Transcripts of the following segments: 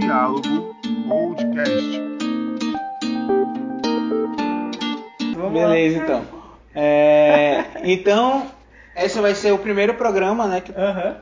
Diálogo Podcast. Beleza, então. É, então, esse vai ser o primeiro programa né, que-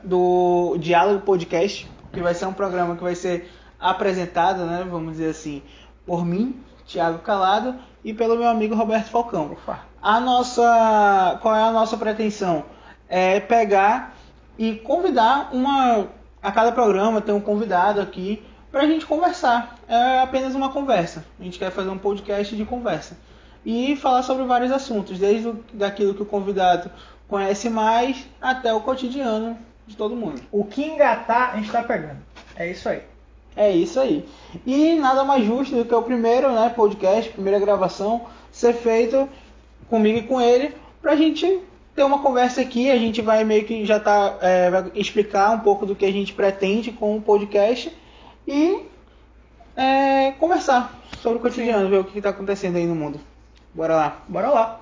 do Diálogo Podcast, que vai ser um programa que vai ser apresentado, né, vamos dizer assim, por mim, Thiago Calado, e pelo meu amigo Roberto Falcão. A nossa, qual é a nossa pretensão? É pegar e convidar uma a cada programa ter um convidado aqui para a gente conversar. É apenas uma conversa. A gente quer fazer um podcast de conversa e falar sobre vários assuntos, desde o, daquilo que o convidado conhece mais até o cotidiano de todo mundo. O que engatar, a gente tá pegando. É isso aí. É isso aí. E nada mais justo do que o primeiro né, podcast, primeira gravação, ser feito comigo e com ele, pra gente ter uma conversa aqui. A gente vai meio que já tá, é, vai explicar um pouco do que a gente pretende com o podcast e é, conversar sobre o cotidiano, ver o que está acontecendo aí no mundo. Bora lá. Bora lá.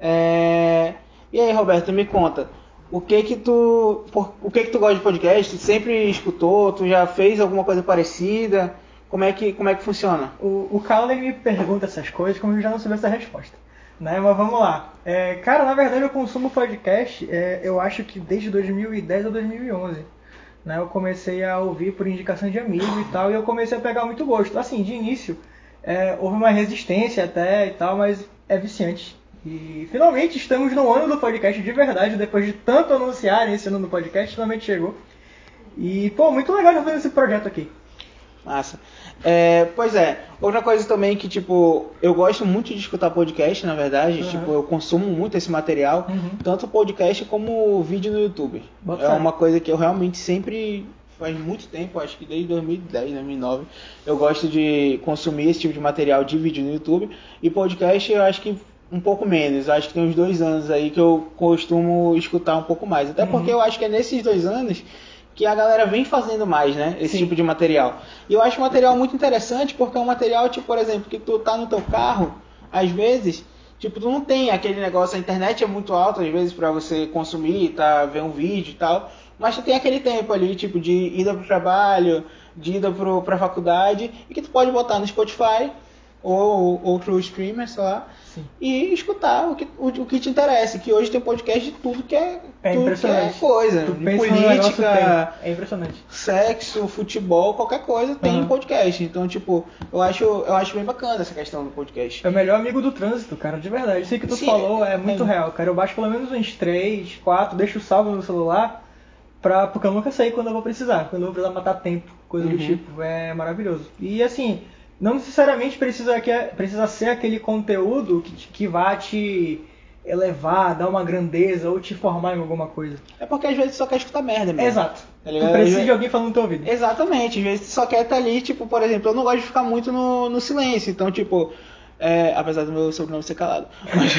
É, E aí, Roberto, me conta. O que que tu, por- o que que tu gosta de podcast? Tu sempre escutou? Tu já fez alguma coisa parecida? Como é que, como é que funciona? O, o me pergunta essas coisas como eu já não soubesse a resposta. Né? Mas vamos lá. É, cara, na verdade eu consumo podcast, é, eu acho que desde 2010 ou 2011. Né? Eu comecei a ouvir por indicação de amigo e tal, e eu comecei a pegar muito gosto. Assim, de início, é, houve uma resistência até e tal, mas é viciante. E finalmente estamos no ano do podcast de verdade, depois de tanto anunciarem esse ano do podcast, finalmente chegou. E, pô, muito legal de fazer esse projeto aqui. Massa. É, pois é, outra coisa também que, tipo, eu gosto muito de escutar podcast, na verdade. Uhum. Tipo, eu consumo muito esse material, Uhum. tanto podcast como vídeo no YouTube. É uma coisa que eu realmente sempre, faz muito tempo, acho que desde 2010, 2009, eu gosto de consumir esse tipo de material de vídeo no YouTube. E podcast eu acho que um pouco menos. Acho que tem uns dois anos aí que eu costumo escutar um pouco mais. Até Uhum. porque eu acho que é nesses dois anos que a galera vem fazendo mais, né? Esse Sim. tipo de material. E eu acho um material muito interessante porque é um material, tipo, por exemplo, que tu tá no teu carro, às vezes, tipo, tu não tem aquele negócio, a internet é muito alta, às vezes, pra você consumir, tá, ver um vídeo e tal. Mas tu tem aquele tempo ali, tipo, de ida pro trabalho, de ida pro, pra faculdade, e que tu pode botar no Spotify ou outro streamer, sei lá, Sim. e escutar o que, o, o que te interessa. Que hoje tem podcast de tudo que é, É tudo que é coisa. Tu de política. É impressionante. sexo, futebol, qualquer coisa tem Uhum. podcast. Então, tipo, eu acho, eu acho bem bacana essa questão do podcast. É o melhor amigo do trânsito, cara, de verdade. Isso que tu Sim, falou é muito é. real, cara. Eu baixo pelo menos uns 3, 4, deixo salvo no celular, pra, porque eu nunca sei quando eu vou precisar, quando eu vou precisar matar tempo, coisa do Uhum. tipo. É maravilhoso. E assim, não necessariamente precisa, que, precisa ser aquele conteúdo que, que vá te elevar, dar uma grandeza ou te formar em alguma coisa. É porque às vezes só quer escutar merda mesmo. Exato. Tá tu precisa de alguém falando no teu ouvido. Exatamente, às vezes tu só quer estar ali, tipo, por exemplo, eu não gosto de ficar muito no, no silêncio, então, tipo, é, apesar do meu sobrenome ser calado, mas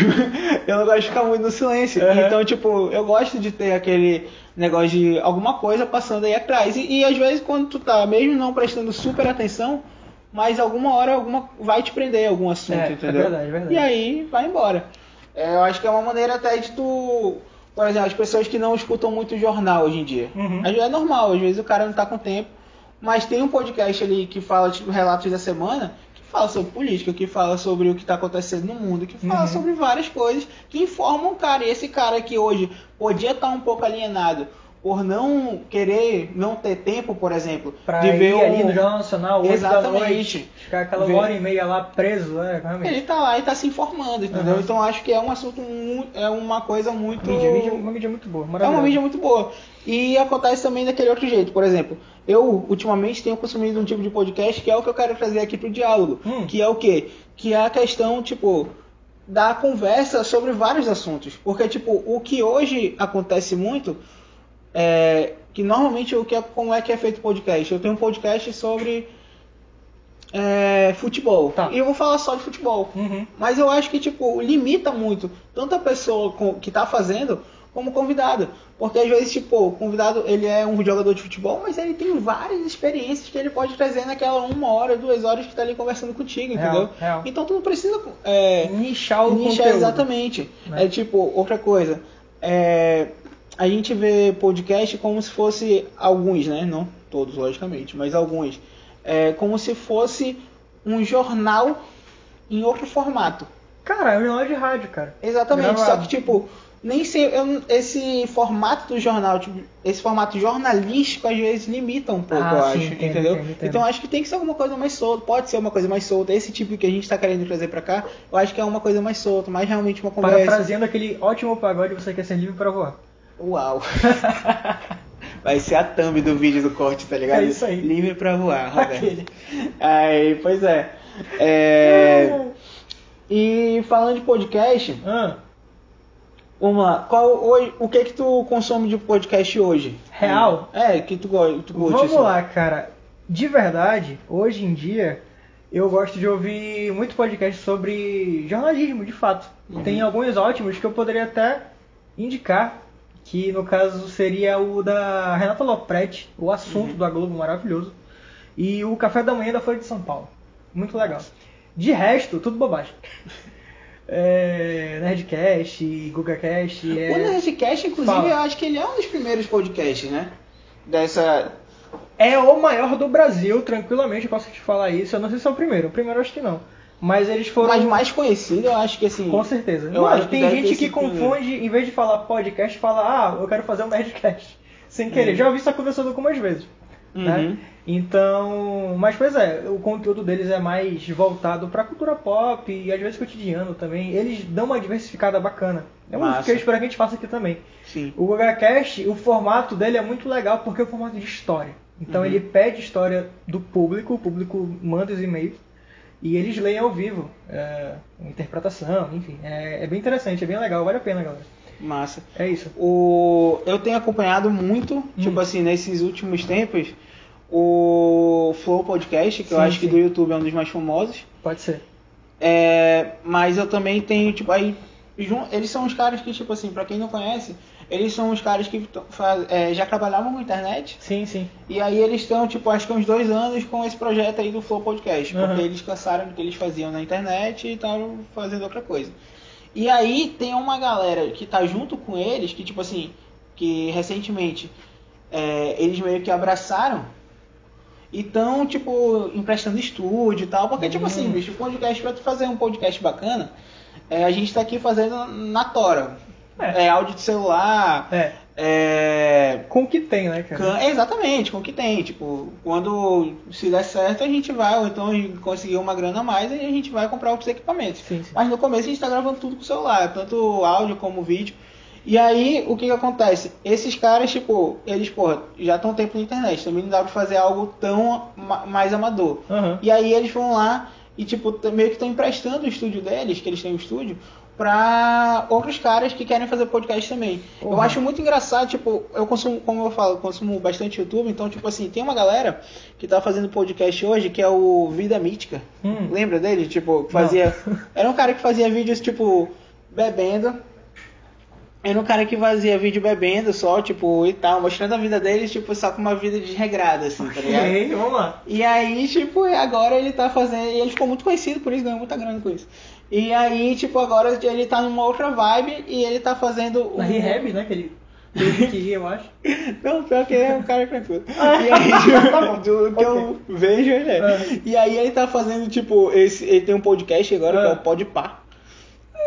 eu não gosto de ficar muito no silêncio, Uhum. então, tipo, eu gosto de ter aquele negócio de alguma coisa passando aí atrás, e, e às vezes quando tu tá, mesmo não prestando super atenção, mas alguma hora alguma vai te prender algum assunto, É, é entendeu? verdade, é verdade. E aí vai embora. É, eu acho que é uma maneira até de tu. Por exemplo, as pessoas que não escutam muito jornal hoje em dia. Uhum. Às vezes é normal, às vezes o cara não tá com tempo. Mas tem um podcast ali que fala, tipo, relatos da semana, que fala sobre política, que fala sobre o que tá acontecendo no mundo, que fala Uhum. sobre várias coisas que informam o cara. E esse cara que hoje podia estar um pouco alienado por não querer, não ter tempo, por exemplo, Pra de ir ver ali um- no Jornal Nacional, 8 da Exatamente. noite, ficar aquela Ver- hora e meia lá preso, né? Realmente. Ele tá lá e tá se informando, entendeu? Uhum. Então acho que é um assunto mu- é uma coisa muito Mídia, mídia, uma mídia muito boa, é uma mídia muito boa. E acontece também daquele outro jeito. Por exemplo, eu ultimamente tenho consumido um tipo de podcast que é o que eu quero trazer aqui pro diálogo. Hum. Que é o quê? Que é a questão, tipo, da conversa sobre vários assuntos. Porque, tipo, o que hoje acontece muito é que normalmente o que é, como é que é feito podcast? Eu tenho um podcast sobre é, futebol. Tá. E eu vou falar só de futebol. Uhum. Mas eu acho que, tipo, limita muito tanto a pessoa com- que tá fazendo como o convidado. Porque às vezes, tipo, o convidado ele é um jogador de futebol, mas ele tem várias experiências que ele pode trazer naquela uma hora, duas horas que tá ali conversando contigo, Real, entendeu? real. Então tu não precisa. É, Nichar o nichar conteúdo. exatamente. Né? É tipo, outra coisa. É, a gente vê podcast como se fosse alguns, né? Não todos, logicamente, mas alguns. é, como se fosse um jornal em outro formato. Cara, é um jornal de rádio, cara. Exatamente, Gravado. só que tipo, nem sei, eu- esse formato do jornal, tipo, esse formato jornalístico às vezes limita um pouco, Ah, eu sim, acho, entendo, entendeu? entendo, entendo. Então acho que tem que ser alguma coisa mais solta, pode ser uma coisa mais solta. Esse tipo que a gente tá querendo trazer pra cá, eu acho que é uma coisa mais solta, mais realmente uma conversa. Parafraseando aquele ótimo pagode, você quer ser livre pra voar. Uau. Vai ser a thumb do vídeo do corte, tá ligado? É isso aí. Livre pra voar, Roberto. Aquele. Aí, pois é. É, E falando de podcast, Ah, vamos lá. Qual, hoje, o que que tu consome de podcast hoje? Real? É, que tu, tu curte. vamos assim. lá, cara. De verdade, hoje em dia, eu gosto de ouvir muito podcast sobre jornalismo, de fato. Uhum. Tem alguns ótimos que eu poderia até indicar, que no caso seria o da Renata Lopretti, o assunto Uhum. da Globo maravilhoso, e o Café da Manhã da Folha de São Paulo. Muito legal. De resto, tudo bobagem. É, Nerdcast, GugaCast, é... O Nerdcast, inclusive, Fala. eu acho que ele é um dos primeiros podcasts, né? Dessa. É o maior do Brasil, tranquilamente, eu posso te falar isso. Eu não sei se é o primeiro, o primeiro eu acho que não. Mas eles foram. Mas mais conhecido, eu acho que assim. Com certeza. Eu Mano, acho que tem gente que sido primeiro. confunde, em vez de falar podcast, fala, ah, eu quero fazer um Nerdcast. Sem Uhum. querer. Já ouvi isso acontecendo algumas vezes. Né? Uhum. Então. Mas pois é, o conteúdo deles é mais voltado pra cultura pop e às vezes cotidiano também. Eles dão uma diversificada bacana. É um Massa. que eu espero que a gente faça aqui também. Sim. O GugaCast, o formato dele é muito legal porque é o formato de história. Então Uhum. ele pede história do público, o público manda os e-mails e eles leem ao vivo. É, interpretação, enfim. É, é bem interessante, é bem legal, vale a pena, galera. Massa. É isso. O... Eu tenho acompanhado muito, Hum. tipo assim, nesses últimos tempos, o Flow Podcast, que eu Sim, acho que sim. do YouTube é um dos mais famosos. Pode ser. É, mas eu também tenho, tipo, aí. Eles são os caras que, tipo assim, pra quem não conhece, eles são os caras que tão- faz- é, já trabalhavam com internet. Sim, sim. E aí eles estão, tipo, acho que uns dois anos com esse projeto aí do Flow Podcast. Porque Aham. eles cansaram do que eles faziam na internet e estavam fazendo outra coisa. E aí tem uma galera que tá junto com eles, que tipo assim, que recentemente é, eles meio que abraçaram e estão, tipo, emprestando estúdio e tal. Porque, tipo assim, Hum. bicho, podcast, pra tu fazer um podcast bacana, é, a gente tá aqui fazendo na tora. É. É, áudio de celular, É. é, Com o que tem, né, cara? Exatamente, com o que tem. Tipo, quando se der certo, a gente vai, ou então a gente conseguir uma grana a mais, aí a gente vai comprar outros equipamentos. Sim, sim. Mas no começo a gente tá gravando tudo com o celular, tanto áudio como vídeo. E aí, o que que acontece? Esses caras, tipo, eles, porra, já estão tempo na internet, também não dá pra fazer algo tão ma- mais amador. Aham. E aí eles vão lá e, tipo, meio que estão emprestando o estúdio deles, que eles têm um estúdio, pra outros caras que querem fazer podcast também. Eu Uhum. acho muito engraçado, tipo, eu consumo, como eu falo, eu consumo bastante YouTube, então, tipo assim, tem uma galera que tá fazendo podcast hoje, que é o Vida Mítica. Hum. Lembra dele? Tipo, fazia. Era um cara que fazia vídeos, tipo, bebendo. Era um cara que fazia vídeo bebendo só, tipo, e tal, mostrando a vida dele, tipo, só com uma vida desregrada, assim, tá ligado? Ok, vamos lá. E aí, tipo, agora ele tá fazendo. E ele ficou muito conhecido por isso, ganhou muita grana com isso. E aí, tipo, agora ele tá numa outra vibe e ele tá fazendo. Na um- Rehab, né, que ele teve que ir, eu acho. Não, pior que é um cara tranquilo. Ah, E aí, bom. do que eu vejo, ele é. Ah. E aí ele tá fazendo, tipo, esse, ele tem um podcast agora que é Ah. o Podpah.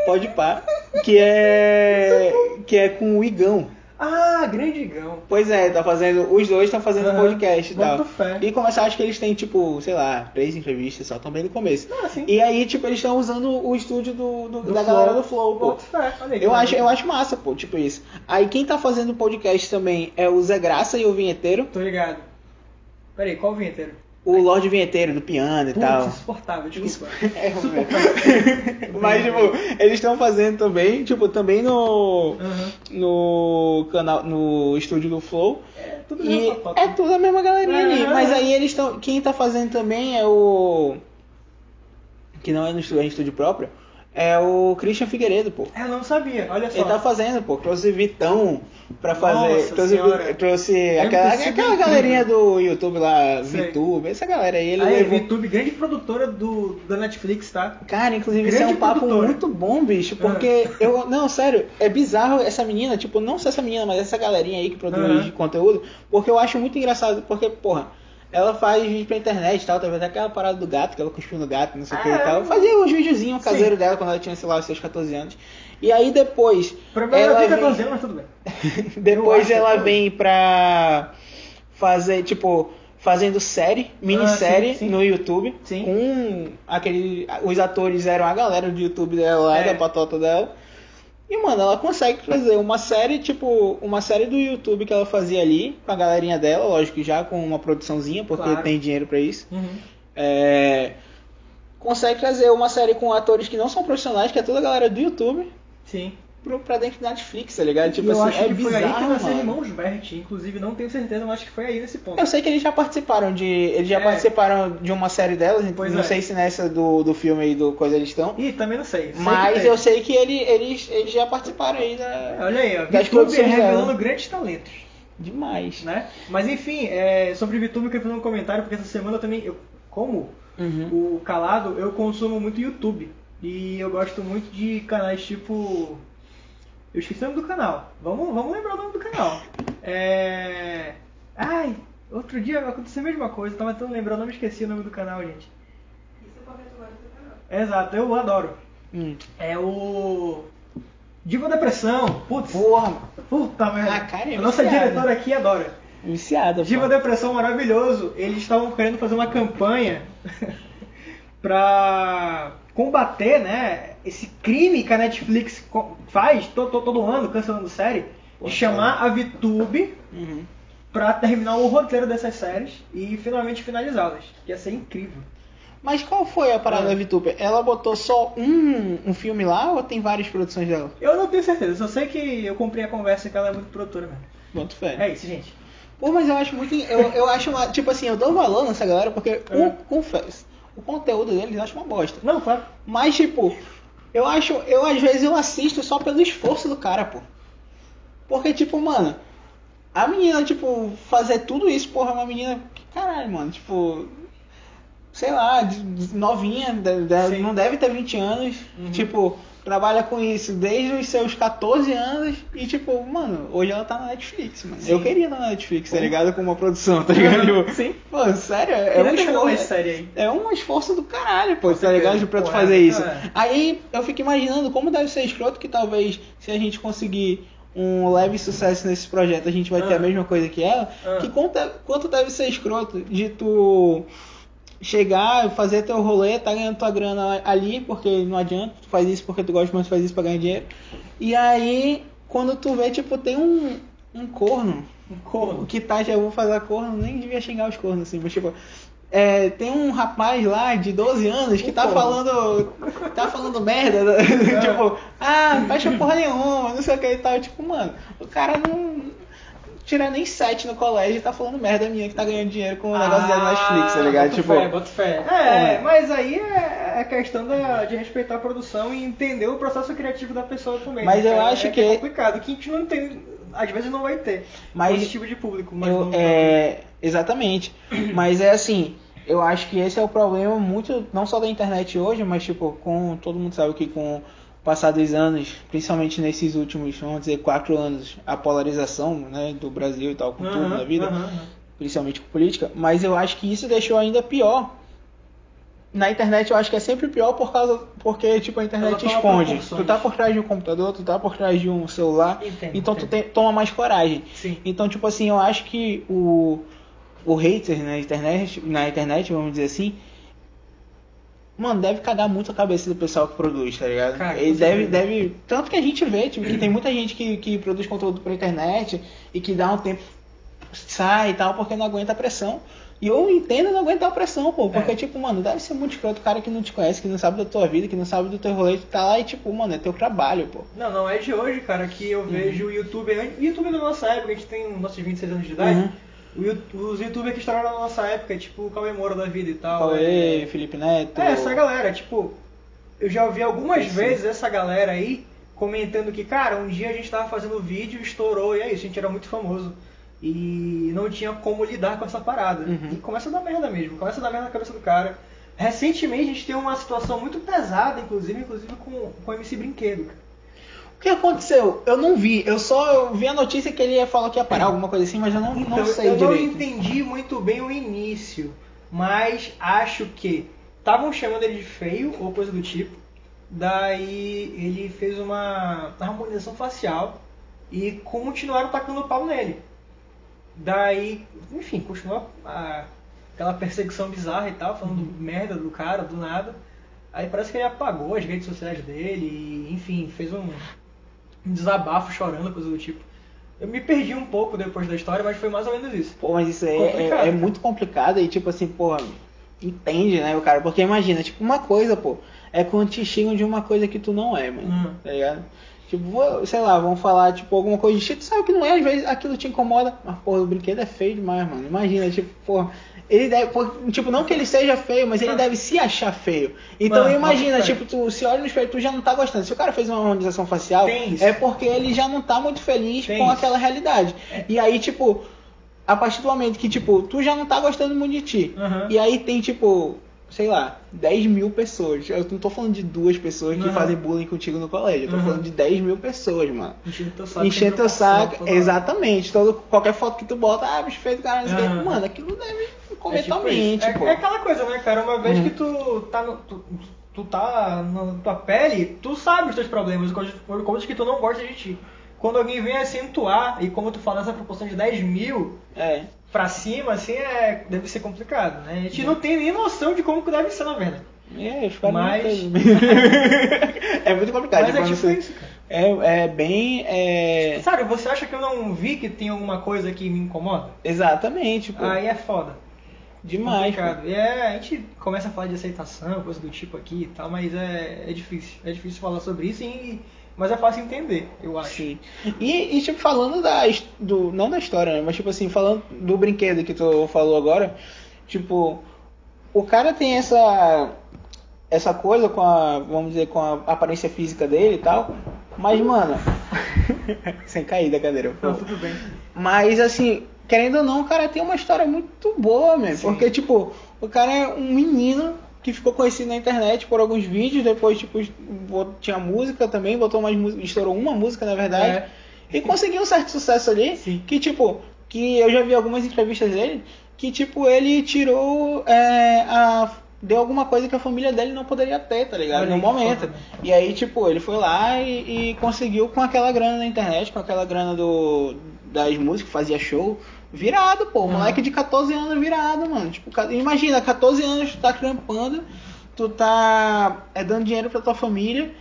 Podpah. Que é. Que é com o Igão. Ah, grande Igão. Pois é, tá fazendo. Os dois estão fazendo Aham. podcast e tal. Fé. E começar, acho que eles têm, tipo, sei lá, três entrevistas só, tão bem no começo. Ah, sim. E aí, tipo, eles estão usando o estúdio do, do- Do da Flow. galera do Flow, pô. Fé, olha aí Eu acho, eu acho massa, pô, tipo isso. Aí quem tá fazendo podcast também é o Zé Graça e o Vinheteiro. Tô ligado. Peraí, qual o vinheteiro? O Lorde Vinheteiro do piano e tal. Putz, insuportável, desculpa. É, Super Mas, tipo, eles estão fazendo também, tipo, também no. Aham. No canal, no estúdio do Flow. É tudo E é tudo a mesma galerinha ali. Mas aí eles estão. Quem tá fazendo também é o. Que não é no estúdio, é em estúdio próprio. É o Christian Figueiredo, pô. É, Eu não sabia, olha só. Ele tá fazendo, pô. Trouxe Vitão pra fazer. Nossa trouxe senhora. trouxe aquela, sido aquela incrível. galerinha do YouTube lá, Sei. VTube, essa galera aí. Ele Aí, levou. YouTube, grande produtora do, da Netflix, tá? Cara, inclusive isso é um Grande papo produtora. muito bom, bicho, porque eu. Não, sério, é bizarro essa menina, tipo, não só essa menina, mas essa galerinha aí que produz conteúdo, porque eu acho muito engraçado, porque, porra, ela faz vídeo pra internet e tal, teve até aquela parada do gato, que ela cuspiu no gato, não sei o que É, e tal. eu- Fazia uns videozinhos caseiros dela quando ela tinha, sei lá, os seus 14 anos. E aí depois. Pra mim, ela tem vem- 14 anos, mas tudo bem. Depois ela que- vem pra fazer, tipo, fazendo série, minissérie Ah, sim, sim. no YouTube. Sim. Com aquele. Os atores eram a galera do YouTube dela lá, É. da patota dela. E, mano, ela consegue fazer uma série, tipo, uma série do YouTube que ela fazia ali, com a galerinha dela, lógico que já com uma produçãozinha, porque Claro. tem dinheiro pra isso. Uhum. É, Consegue trazer uma série com atores que não são profissionais, que é toda a galera do YouTube, Sim. Pro- pra dentro da Netflix, tá ligado? Tipo eu assim, acho é que foi bizarro, aí que nasceu. Irmãos Bert. Inclusive, não tenho certeza, mas acho que foi aí nesse ponto. Eu sei que eles já participaram de. Eles já É. participaram de uma série delas, Pois não é. sei se nessa do, do filme aí do Coisa eles estão. Ih, também não sei. Sei Mas eu sei que ele, eles, eles já participaram aí da. Olha aí, ó. Das revelando grandes talentos. Demais. Né? Mas enfim, é, sobre o VTube eu queria fazer um comentário, porque essa semana também, eu, como Uhum. o Calado, eu consumo muito YouTube. E eu gosto muito de canais tipo. Eu esqueci o nome do canal. Vamos, vamos lembrar o nome do canal. É. Ai, outro dia aconteceu a mesma coisa, eu tava tentando lembrar, eu não me esqueci o nome do canal, gente. Isso é porque tu gosta do canal. Exato, eu adoro. Hum. É o. Diva Depressão. Putz, Porra, puta merda. Ah, cara, é a nossa diretora aqui adora. Viciada, Diva. Depressão maravilhoso. Eles estavam querendo fazer uma campanha pra combater, né, esse crime que a Netflix faz to- to- todo ano, cancelando série, Pô, de chamar a VTube Uhum. pra terminar o roteiro dessas séries e finalmente finalizá-las. Que ia ser incrível. Mas qual foi a parada Ah. da VTuber? Ela botou só um, um filme lá ou tem várias produções dela? Eu não tenho certeza, só sei que eu comprei a conversa que ela é muito produtora mesmo. Boto fé. É isso, gente. Pô, mas eu acho muito. Eu, eu acho uma. Tipo assim, eu dou valor nessa galera porque, É. confesso, o conteúdo deles eu acho uma bosta. Não, claro. Mas, tipo, eu acho. Eu às vezes eu assisto só pelo esforço do cara, pô. Porque, tipo, mano, a menina, tipo, fazer tudo isso, porra, é uma menina. que Caralho, mano, tipo. Sei lá, novinha, Sim. não deve ter 20 anos. Uhum. Tipo, trabalha com isso desde os seus 14 anos. E, tipo, mano, hoje ela tá na Netflix, mano. Sim. Eu queria estar na Netflix, tá Uhum. ligado? Com uma produção, tá ligado? Tipo, sim. Pô, sério, é um ter esforço. É um esforço do caralho, pô, tá ligado? Pra tu Pô, fazer é, isso. é. Aí eu fico imaginando como deve ser escroto que talvez se a gente conseguir um leve sucesso nesse projeto, a gente vai ter Ah. a mesma coisa que ela. Ah. Que quanto, quanto deve ser escroto de tu chegar, fazer teu rolê, tá ganhando tua grana ali, porque não adianta, tu faz isso porque tu gosta, mas tu faz isso pra ganhar dinheiro. E aí, quando tu vê, tipo, tem um, um corno Um corno. que tá, já vou fazer corno, nem devia xingar os cornos assim, mas tipo, é, tem um rapaz lá de 12 anos que Um tá corno. falando. tá falando merda, né? tipo, ah, não fecha porra nenhuma, não sei o que e tal. Tipo, mano, o cara não tira nem 7 no colégio e tá falando merda minha que tá ganhando dinheiro com o negócio da Netflix, tá ligado? Ah, Tipo, fé, boto fé. É, mas aí é, é questão da- de respeitar a produção e entender o processo criativo da pessoa também. Mas né? eu É- acho é que- é complicado, que a gente não tem, às vezes não vai ter Mas esse tipo de público. Mas Eu- é, exatamente. Mas é assim, eu acho que esse é o problema muito, não só da internet hoje, mas tipo, com todo mundo sabe que com o passar dos anos, principalmente nesses últimos, vamos dizer, quatro anos, a polarização né, do Brasil e tal, com tudo Aham, na vida, aham. principalmente com política, mas eu acho que isso deixou ainda pior. Na internet eu acho que é sempre pior por causa porque tipo a internet toma esconde. Tu tá por trás de um computador, tu tá por trás de um celular, Entendo, então tu entendo. tem- toma mais coragem. Sim. Então, tipo assim, eu acho que o, o hater na internet, na internet, vamos dizer assim, mano, deve cagar muito a cabeça do pessoal que produz, tá ligado? Cara, Ele deve, deve. Tanto que a gente vê, tipo, que tem muita gente que, que produz conteúdo pra internet e que dá um tempo, sai e tal, porque não aguenta a pressão. E eu entendo não aguentar a pressão, pô. Porque, É. tipo, mano, deve ser muito escroto o cara que não te conhece, que não sabe da tua vida, que não sabe do teu rolê, que tá lá e, tipo, mano, é teu trabalho, pô. Não, não é de hoje, cara, que eu Uhum. vejo o YouTube. O YouTube da nossa época, a gente tem nossos 26 anos de idade. Uhum. Os youtubers que estouraram na nossa época, tipo o Cauê Moura da vida e tal. Cauê, é- Felipe Neto. É, essa galera, tipo, eu já ouvi algumas Sim. vezes essa galera aí comentando que, cara, um dia a gente tava fazendo vídeo, estourou, e é isso, a gente era muito famoso. E não tinha como lidar com essa parada. Uhum. E começa a dar merda mesmo, começa a dar merda na cabeça do cara. Recentemente a gente tem uma situação muito pesada, inclusive, inclusive com, com o MC Brinquedo. cara. Que aconteceu? Eu não vi. Eu só eu vi a notícia que ele falou que ia parar, alguma coisa assim, mas eu não, não Então, sei eu não direito. entendi muito bem o início, mas acho que estavam chamando ele de feio ou coisa do tipo. Daí ele fez uma harmonização facial e continuaram tacando pau nele. Daí, enfim, continuou a- aquela perseguição bizarra e tal, falando merda do cara do nada. Aí parece que ele apagou as redes sociais dele e, enfim, fez um, um desabafo chorando, coisa do tipo. Eu me perdi um pouco depois da história, mas foi mais ou menos isso. Pô, mas isso aí Complicado. é, é muito complicado e tipo assim, porra, entende, né, o cara? Porque imagina, tipo, uma coisa, pô, é quando te xingam de uma coisa que tu não é, mano. Hum. Tá ligado? Tipo, vou- sei lá, vão falar, tipo, alguma coisa de tu sabe que não é, às vezes aquilo te incomoda, mas, porra, o brinquedo é feio demais, mano. Imagina, tipo, porra, ele deve, tipo, não que ele seja feio, mas ele deve se achar feio. Então Mano, imagina, mas, tipo, tu se olha no espelho, tu já não tá gostando. Se o cara fez uma harmonização facial, é porque ele já não tá muito feliz Tem com isso. aquela realidade. E aí, tipo, a partir do momento que, tipo, tu já não tá gostando muito de ti. Aham. E aí tem, tipo, sei lá, 10 mil pessoas. Eu não tô falando de duas pessoas que fazem bullying contigo no colégio. Eu tô Aham. falando de 10 mil pessoas, mano. Enchendo teu saco. Enchendo teu saco, exatamente. Todo, qualquer foto que tu bota, ah, bicho feio cara. Aham. Mano, aquilo deve comer É tipo tua mente, isso. pô. É, é aquela coisa, né, cara? Uma vez Uhum. que tu tá, no, tu, tu tá na tua pele, tu sabe os teus problemas, coisas, coisas que tu não gosta de ti. Quando alguém vem acentuar, e como tu fala essa proporção de 10 mil É. pra cima, assim, é, deve ser complicado, né? A gente não tem nem noção de como que deve ser, na verdade. É, os caras Mas- não é muito complicado. Mas é tipo, tipo você- isso, cara. É, é bem. É... Sabe, você acha que eu não vi que tem alguma coisa que me incomoda? Exatamente, pô. Aí é foda. Demais. complicado. E é, a gente começa a falar de aceitação, coisa do tipo aqui e tal, mas é, é difícil. É difícil falar sobre isso, e, mas é fácil entender, eu acho. Sim. E, e, tipo, falando da. Do, não da história, né? Mas tipo assim, falando do brinquedo que tu falou agora, tipo, o cara tem essa. Essa coisa com a. Vamos dizer, com a aparência física dele e tal. Mas, mano. sem cair da cadeira, Não, tudo bem. Mas assim, querendo ou não, o cara tem uma história muito boa, mesmo. Porque, tipo, o cara é um menino que ficou conhecido na internet por alguns vídeos, depois, tipo, tinha música também, botou mais música, estourou uma música, na verdade. É. E conseguiu um certo sucesso ali, Sim. que, tipo, que eu já vi algumas entrevistas dele, que, tipo, ele tirou é, a. Deu alguma coisa que a família dele não poderia ter, tá ligado? No momento. E aí, tipo, ele foi lá e, e conseguiu com aquela grana na internet, com aquela grana do, das músicas, fazia show, virado, pô. Uhum. Moleque de 14 anos virado, mano. Tipo, imagina, 14 anos tu tá trampando, tu tá é, dando dinheiro pra tua família.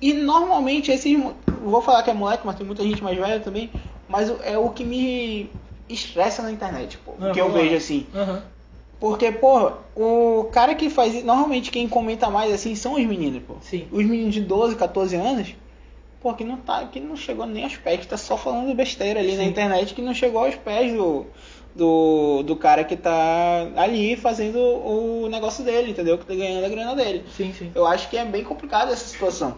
E normalmente esses. Vou falar que é moleque, mas tem muita gente mais velha também. Mas é o que me estressa na internet, pô. Ah, que eu vejo assim. Aham. Porque, pô, o cara que faz normalmente quem comenta mais assim são os meninos, pô. Sim. Os meninos de 12, 14 anos, pô, que não tá, que não chegou nem aos pés, que tá só falando besteira ali na Sim. internet, que não chegou aos pés do, do, do cara que tá ali fazendo o negócio dele, entendeu? Que tá ganhando a grana dele. Sim, sim. Eu acho que é bem complicado essa situação.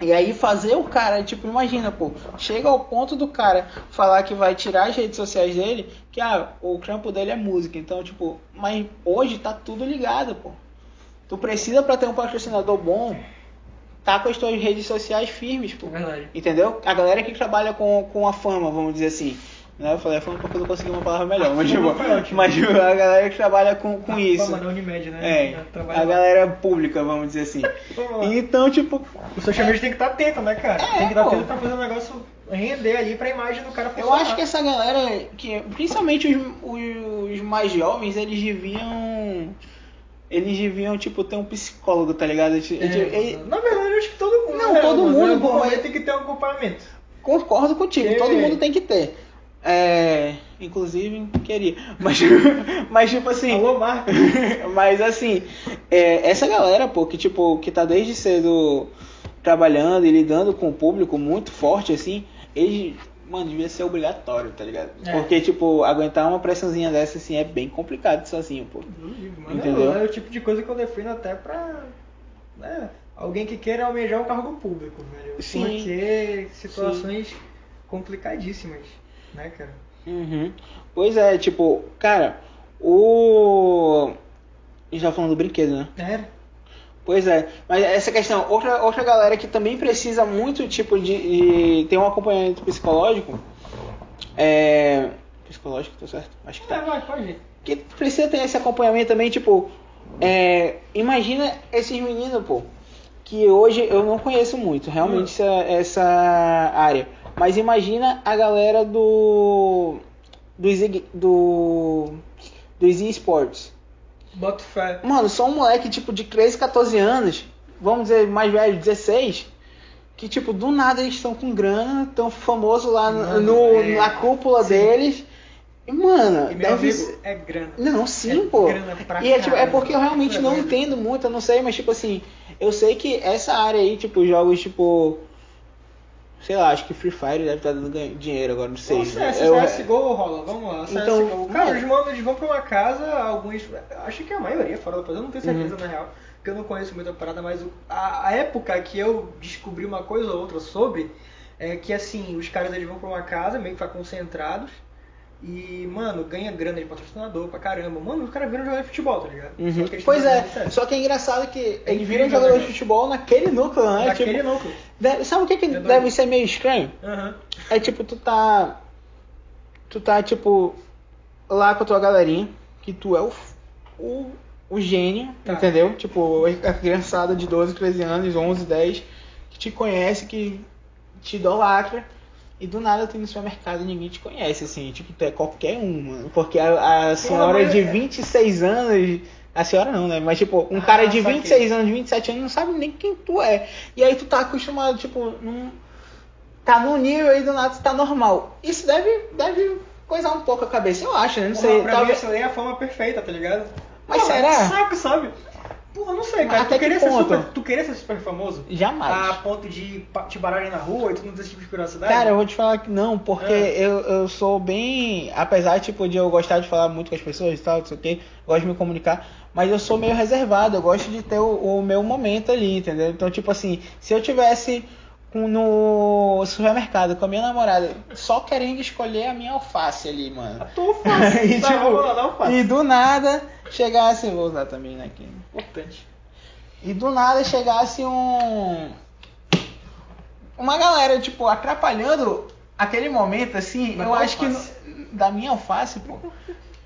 E aí fazer o cara, tipo, imagina, pô, chega ao ponto do cara falar que vai tirar as redes sociais dele, que ah, o trampo dele é música. Então, tipo, mas hoje tá tudo ligado, pô. Tu precisa pra ter um patrocinador bom, tá com as tuas redes sociais firmes, pô. É verdade. Entendeu? A galera que trabalha com, com a fama, vamos dizer assim. Né? Eu falei a fama porque eu não consegui uma palavra melhor. Mas, tipo, mas tipo, a galera que trabalha com, com isso. Fama da Unimed, né? É, a galera pública, vamos dizer assim. Então, tipo, O social media tem que estar atento, né, cara? É, tem que estar pô. atento pra fazer o negócio render ali pra imagem do cara eu funcionar. acho que essa galera, que principalmente os, os, mais jovens, eles deviam. Eles deviam, tipo, ter um psicólogo, tá ligado? É, Ele- Na verdade, eu acho que todo mundo. Não, né, todo mundo, Em algum momento tem que ter um acompanhamento. Concordo contigo, Que- todo mundo tem que ter. É, inclusive, queria. Mas, mas tipo assim. Alô. Mas assim, é, essa galera, pô, que tipo, que tá desde cedo trabalhando e lidando com o público muito forte, assim, eles, mano, devia ser obrigatório, tá ligado? É. Porque, tipo, aguentar uma pressãozinha dessa, assim, é bem complicado sozinho, pô. Mano, Entendeu? É o tipo de coisa que eu defendo até pra. Né, alguém que queira almejar um cargo público, velho. Sim. Porque situações complicadíssimas, né, cara? Uhum. Pois é, tipo, cara, o. A gente tá falando do brinquedo, né? É. Pois é, mas essa questão, outra, outra galera que também precisa muito tipo de, de ter um acompanhamento psicológico, é, psicológico, tá certo? Acho que tá. É, vai, pode ir. que precisa ter esse acompanhamento também, tipo, é, imagina esses meninos, pô, que hoje eu não conheço muito, realmente, essa, essa área, mas imagina a galera do dos do dos esportes. Bota fé. Mano, só um moleque tipo de 13, 14 anos, vamos dizer mais velho, 16, que tipo do nada eles estão com grana, tão famoso lá no, Mano, no- é. na cúpula Sim. deles. E mano, E deve ser- é grana. não, sim, É pô. grana pra E é, tipo, é porque eu realmente não entendo muito, eu não sei, mas tipo assim, eu sei que essa área aí, tipo, jogos tipo. Sei lá, acho que Free Fire deve estar dando ganho- dinheiro agora, não sei. Ou CS, Eu- CSGO rola, vamos lá. CSGO. Então, cara, mano. os manos eles vão pra uma casa, alguns. Acho que a maioria fora da eu não tenho certeza Uhum. na real, porque eu não conheço muito a parada, mas a, a época que eu descobri uma coisa ou outra sobre é que assim, os caras eles vão pra uma casa, meio que vai concentrados. E, mano, ganha grana de patrocinador pra caramba. Mano, os caras viram jogar de futebol, tá ligado? Uhum. Eles Pois é, só que é engraçado que eles incrível, viram jogadores né, de futebol naquele núcleo, né? Naquele Tipo, núcleo. deve- sabe o que, que É doido. deve ser meio estranho? Aham. É tipo, tu tá. Tu tá, tipo, lá com a tua galerinha, que tu é o, o, o gênio, Tá. entendeu? Tipo, a criançada de 12, 13 anos, 11, 10, que te conhece, que te idolatra. E do nada ir no supermercado e ninguém te conhece, assim, tipo, tu é qualquer um, mano. Porque a, a senhora mas de é- 26 anos. A senhora não, né? Mas, tipo, um cara Ah, de saquei. 26 anos, 27 anos, não sabe nem quem tu é. E aí tu tá acostumado, tipo, num, tá num nível aí do nada tu tá normal. Isso deve, deve coisar um pouco a cabeça, eu acho, né? Não Porra, sei. pra talvez- mim isso aí é a forma perfeita, tá ligado? Mas Porra, será? que saco, sabe? Porra, não sei, cara. até Tu que queria, ser ponto? super, tu queria ser super famoso? Jamais. A ponto de te bararem na rua e tu não ter esse tipo de curiosidade? Cara, eu vou te falar que não, porque É. eu, eu sou bem. Apesar tipo, de eu gostar de falar muito com as pessoas e tal, não sei o que, gosto de me comunicar, mas eu sou meio reservado, eu gosto de ter o, o meu momento ali, entendeu? Então, tipo assim, se eu tivesse no supermercado com a minha namorada só querendo escolher a minha alface ali, mano. A tua face. E, tá, tipo, lá, passo. e do nada chegasse. Vou usar também né, aqui. Importante. E do nada chegasse um. Uma galera, tipo, atrapalhando aquele momento, assim, Da eu acho que. alface. no- da minha alface, pô.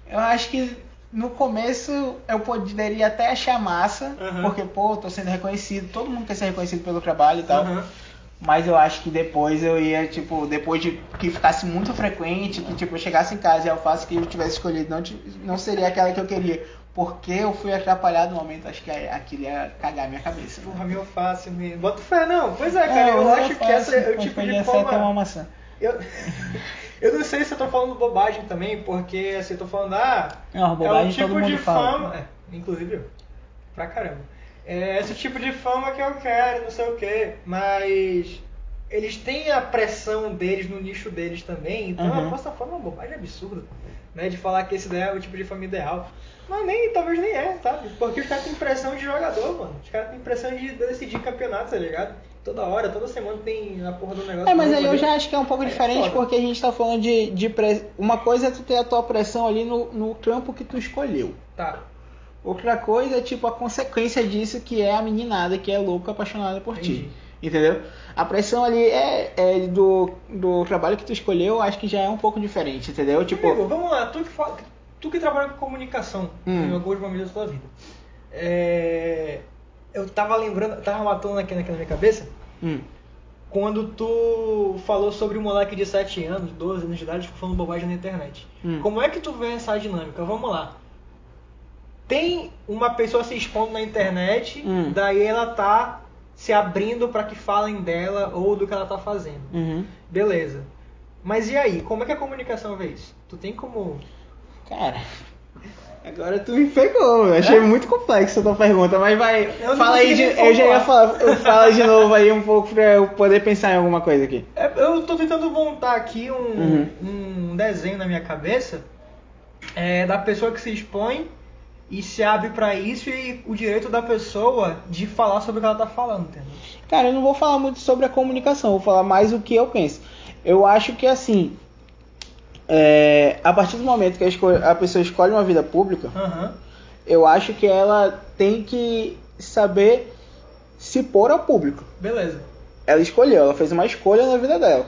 Eu acho que no começo eu poderia até achar massa, Aham. porque, pô, tô sendo reconhecido, todo mundo quer ser reconhecido pelo trabalho e tal. Aham. Mas eu acho que depois eu ia, tipo, depois de que ficasse muito frequente, que tipo, eu chegasse em casa e a alface que eu tivesse escolhido não, não seria aquela que eu queria. Porque eu fui atrapalhado no momento, acho que aquilo ia cagar minha cabeça. Porra, meu face, me... Bota fé, não. Pois é, É, cara, eu eu acho que essa é o tipo de até uma forma... maçã. Eu... eu não sei se eu tô falando bobagem também, porque assim, eu tô falando, ah... Não, bobagem é o tipo todo mundo de fala. fama... É, inclusive eu. Pra caramba. É esse tipo de fama que eu quero, não sei o quê. Mas... Eles têm a pressão deles no nicho deles também, então Uhum. eu posso estar falando uma bobagem absurda, né? De falar que esse daí é o tipo de fama ideal. Mas nem, talvez nem é, sabe? Porque os caras têm pressão de jogador, mano. Os caras têm pressão de decidir campeonato, tá ligado? Toda hora, toda semana tem a porra do negócio. É, mas aí eu já acho que é um pouco é diferente foda. porque a gente tá falando de, de pre... uma coisa é tu ter a tua pressão ali no, no trampo que tu escolheu. Tá. Outra coisa é tipo a consequência disso que é a meninada que é louca apaixonada por Entendi. ti. Entendeu? A pressão ali é, é do, do trabalho que tu escolheu, acho que já é um pouco diferente, entendeu? Tipo, Amigo, vamos lá, tu que, tu que trabalha com comunicação Hum. em alguns momentos da sua vida. É, Eu tava lembrando, tava matando aqui, aqui na minha cabeça, hum, quando tu falou sobre o moleque de 7 anos, 12 anos de idade, falando bobagem na internet. Hum. Como é que tu vê essa dinâmica? Vamos lá. Tem uma pessoa se expondo na internet, Hum. daí ela tá se abrindo para que falem dela ou do que ela tá fazendo. uhum. Beleza. Mas e aí, como é que a comunicação vê isso? Tu tem como. Cara, agora tu me pegou. Eu achei muito complexo a tua pergunta, mas vai. Eu fala aí de. Eu já ia falar. Fala de novo aí um pouco pra eu poder pensar em alguma coisa aqui. É, Eu tô tentando montar aqui um, Uhum. um desenho na minha cabeça é, da pessoa que se expõe e se abre pra isso e o direito da pessoa de falar sobre o que ela tá falando, entendeu? Cara, eu não vou falar muito sobre a comunicação, vou falar mais o que eu penso. Eu acho que assim. é, a partir do momento que a, a pessoa escolhe uma vida pública, Aham. eu acho que ela tem que saber se pôr ao público. Beleza. Ela escolheu, ela fez uma escolha na vida dela.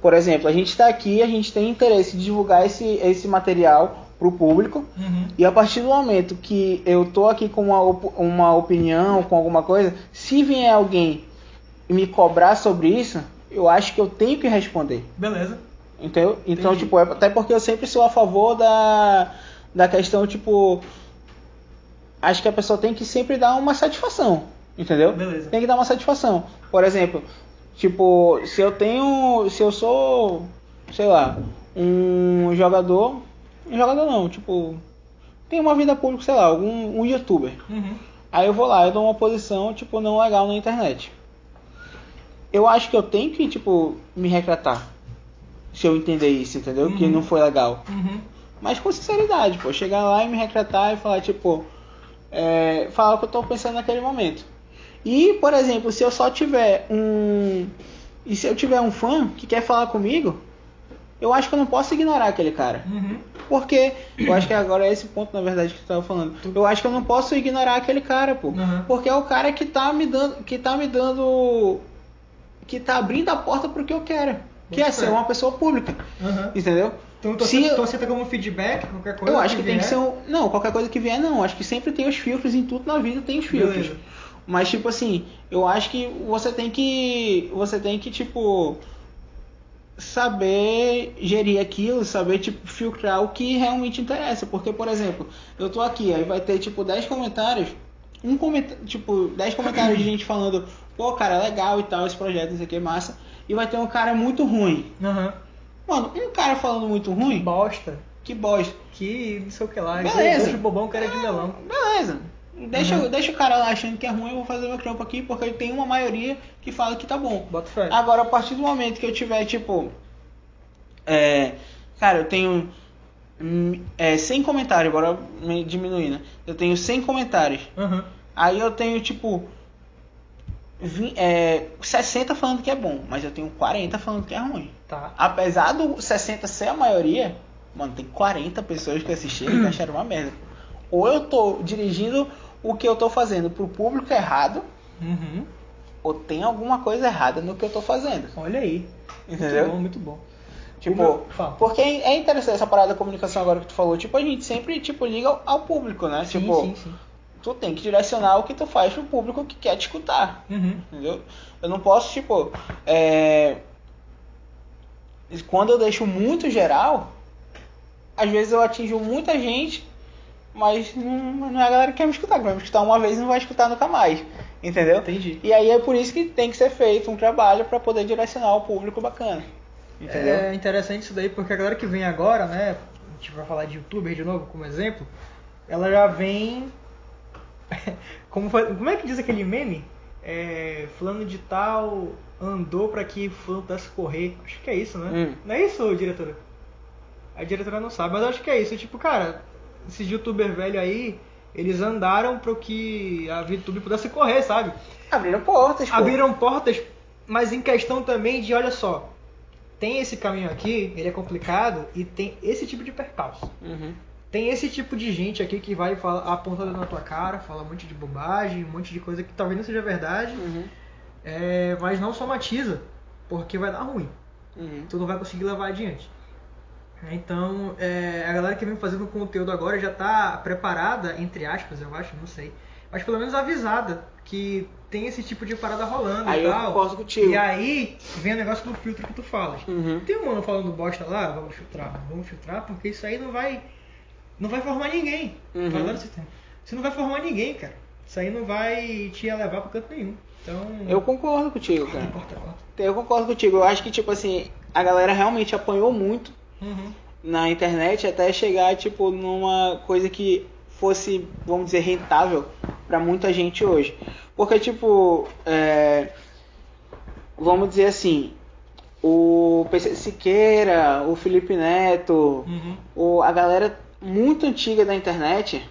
Por exemplo, a gente está aqui, a gente tem interesse em divulgar esse, esse material para o público. Uhum. E a partir do momento que eu tô aqui com uma, op- uma opinião, com alguma coisa, se vier alguém me cobrar sobre isso, eu acho que eu tenho que responder. Beleza. Entendeu? Então, Entendi. tipo, é- até porque eu sempre sou a favor da, da questão, tipo. Acho que a pessoa tem que sempre dar uma satisfação. Entendeu? Beleza. Tem que dar uma satisfação. Por exemplo, tipo, se eu tenho. Se eu sou, sei lá, um jogador. Jogador não, tipo. Tem uma vida pública, sei lá, algum um youtuber. Uhum. Aí eu vou lá, eu dou uma posição, tipo, não legal na internet. Eu acho que eu tenho que, tipo, me retratar. Se eu entender isso, entendeu? Que Uhum. não foi legal. Uhum. Mas com sinceridade, pô. Chegar lá e me retratar e falar, tipo, é, falar o que eu tô pensando naquele momento. E, por exemplo, se eu só tiver um. E se eu tiver um fã que quer falar comigo, eu acho que eu não posso ignorar aquele cara. Uhum. Porque eu acho que agora é esse ponto, na verdade, que tu tava falando. Eu acho que eu não posso ignorar aquele cara, pô. Uhum. Porque é o cara que tá me dando. Que tá me dando. Que tá abrindo a porta pro que eu quero. Que é ser uma pessoa pública. Uhum. Entendeu? Então tu Se aceita, tu aceita como feedback, qualquer coisa? eu acho que tem que ser um. Não, qualquer coisa que vier, não. Acho que sempre tem os filtros, em tudo na vida tem os filtros. Beleza. Mas, tipo assim, eu acho que você tem que. Você tem que, tipo. Saber gerir aquilo, saber, tipo, filtrar o que realmente interessa. Porque, por exemplo, eu tô aqui, aí vai ter, tipo, 10 comentários. Um comentário, tipo, 10 comentários de gente falando, pô, cara, legal e tal, esse projeto, isso aqui é massa. E vai ter um cara muito ruim. Aham. Mano, um cara falando muito Que ruim, bosta. que bosta. Que não sei o que lá. Beleza. O bobão cara de melão. Beleza. Deixa, Uhum. deixa o cara lá achando que é ruim, eu vou fazer meu trampo aqui, porque tem uma maioria que fala que tá bom. Agora, a partir do momento que eu tiver, tipo. É, cara, eu tenho. hum, É, 100 comentários, agora me diminuir, né? Eu tenho 100 comentários. Aham. Aí eu tenho, tipo. vi- é, 60 falando que é bom, mas eu tenho 40 falando que é ruim. Tá. Apesar do 60 ser a maioria, mano, tem 40 pessoas que assistiram e que acharam uma merda. Ou eu tô dirigindo o que eu tô fazendo pro público errado, Uhum. ou tem alguma coisa errada no que eu tô fazendo. Olha aí. Entendeu? Muito bom, muito bom. Tipo, O meu- porque é interessante essa parada da comunicação agora que tu falou. Tipo, a gente sempre tipo, liga ao, ao público, né? Sim, tipo, sim, sim. tu tem que direcionar o que tu faz pro público que quer te escutar. Uhum. Entendeu? Eu não posso, tipo, é... quando eu deixo muito geral, às vezes eu atinjo muita gente, mas não, não é a galera que quer me escutar, que vai me escutar uma vez e não vai escutar nunca mais. Entendeu? Entendi. E aí é por isso que tem que ser feito um trabalho para poder direcionar o público bacana. Entendeu? É interessante isso daí, porque a galera que vem agora, né? A gente vai falar de youtuber de novo como exemplo. Ela já vem. como, foi- como é que diz aquele meme? É, fulano de tal andou pra que fulano pudesse correr. Acho que é isso, né? Hum. Não é isso, diretora? A diretora não sabe, mas eu acho que é isso. Tipo, cara, esses youtuber velho aí, eles andaram pro que a VTube pudesse correr, sabe? Abriram portas, pô. abriram portas, mas em questão também de, olha só, tem esse caminho aqui, ele é complicado e tem esse tipo de percalço. Uhum. Tem esse tipo de gente aqui que vai aponta dedo na tua cara, fala um monte de bobagem, um monte de coisa que talvez não seja verdade, Uhum. é, mas não somatiza, porque vai dar ruim. Uhum. Tu não vai conseguir levar adiante. Então, é, a galera que vem fazendo conteúdo agora já tá preparada, entre aspas, eu acho, não sei. Mas pelo menos avisada que tem esse tipo de parada rolando Aí e eu tal. concordo contigo. E aí vem o negócio do filtro que tu falas. Uhum. Tem um mano falando bosta lá, vamos filtrar, vamos filtrar, porque isso aí não vai. Não vai formar ninguém. Uhum. Falando tempo. Isso não vai formar ninguém, cara. Isso aí não vai te levar pra canto nenhum. Então. Eu concordo contigo, cara. Corta, corta. Eu concordo contigo. Eu acho que, tipo assim, a galera realmente apanhou muito Uhum. na internet até chegar, tipo, numa coisa que fosse, vamos dizer, rentável pra muita gente hoje. Porque, tipo, é, vamos dizer assim, o PC Siqueira, o Felipe Neto, Uhum. o, a galera muito antiga da internet,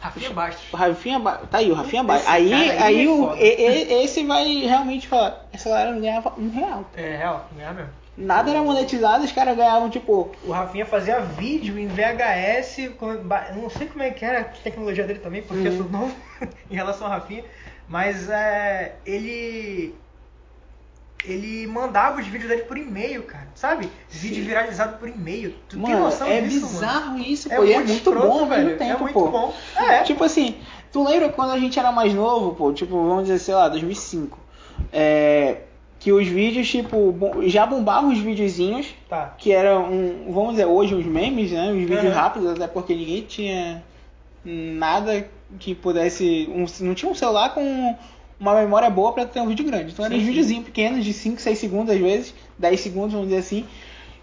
Rafinha Bastos. o Rafinha Ba- tá aí, o Rafinha Ba- Esse aí, aí aí, é o, e- e- esse vai realmente falar, essa galera não ganhava um real. É real, não é mesmo. Nada era monetizado, os caras ganhavam, tipo, O Rafinha fazia vídeo em VHS, com- eu não sei como é que era a tecnologia dele também, porque eu Uhum. sou novo em relação ao Rafinha, mas é, ele ele mandava os vídeos dele por e-mail, cara, sabe? Vídeo viralizado por e-mail. Tu tem mano, noção é disso, mano? bizarro isso, É pô, e é muito muito bom velho. tempo, É muito pô. bom. É. Tipo assim, tu lembra quando a gente era mais novo, pô, tipo, vamos dizer, sei lá, 2005, é, que os vídeos, tipo, já bombavam os videozinhos, Tá. que eram, um, vamos dizer, hoje os memes, né, os vídeos Aham. rápidos, até porque ninguém tinha nada que pudesse, um- não tinha um celular com uma memória boa pra ter um vídeo grande. Então eram uns videozinhos pequenos, de 5, 6 segundos às vezes, 10 segundos, vamos dizer assim,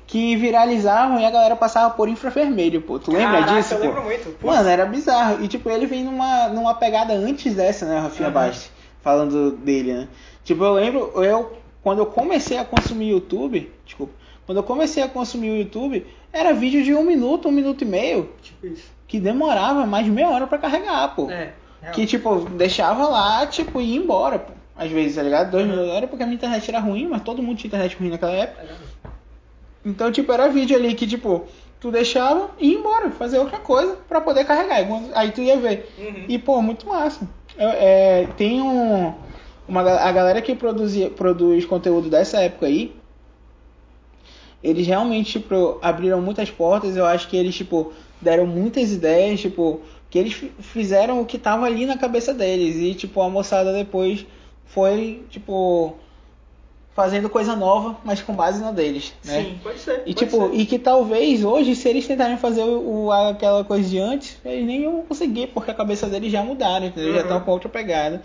que viralizavam e a galera passava por infravermelho, pô. Tu lembra Caraca, disso, eu pô? lembro muito. Mano, era bizarro. E tipo, ele vem numa, numa pegada antes dessa, né, Rafinha. Bastos, falando dele, né? Tipo, eu lembro, eu quando eu comecei a consumir YouTube, desculpa, quando eu comecei a consumir o YouTube, era vídeo de um minuto, um minuto e meio, tipo isso. que demorava mais de meia hora pra carregar, pô. É. Que tipo, deixava lá, tipo, e ia embora, pô. Às vezes, tá ligado? Dois minutos era porque a minha internet era ruim, mas todo mundo tinha internet ruim naquela época. Então, tipo, era vídeo ali que, tipo, tu deixava e ia embora, fazer outra coisa pra poder carregar. Aí tu ia ver. Uhum. E, pô, muito massa. É, é, tem um. Uma, a galera que produzia, produz conteúdo dessa época aí, eles realmente, tipo, abriram muitas portas. Eu acho que eles, tipo, deram muitas ideias, tipo, que eles fi- fizeram o que tava ali na cabeça deles. E, tipo, a moçada depois foi, tipo, fazendo coisa nova, mas com base na deles, né? Sim, pode ser. E pode tipo, ser. e que talvez hoje, se eles tentarem fazer o, o- aquela coisa de antes, eles nem iam conseguir, porque a cabeça deles já mudaram, entendeu? Já Uhum. estão com outra pegada.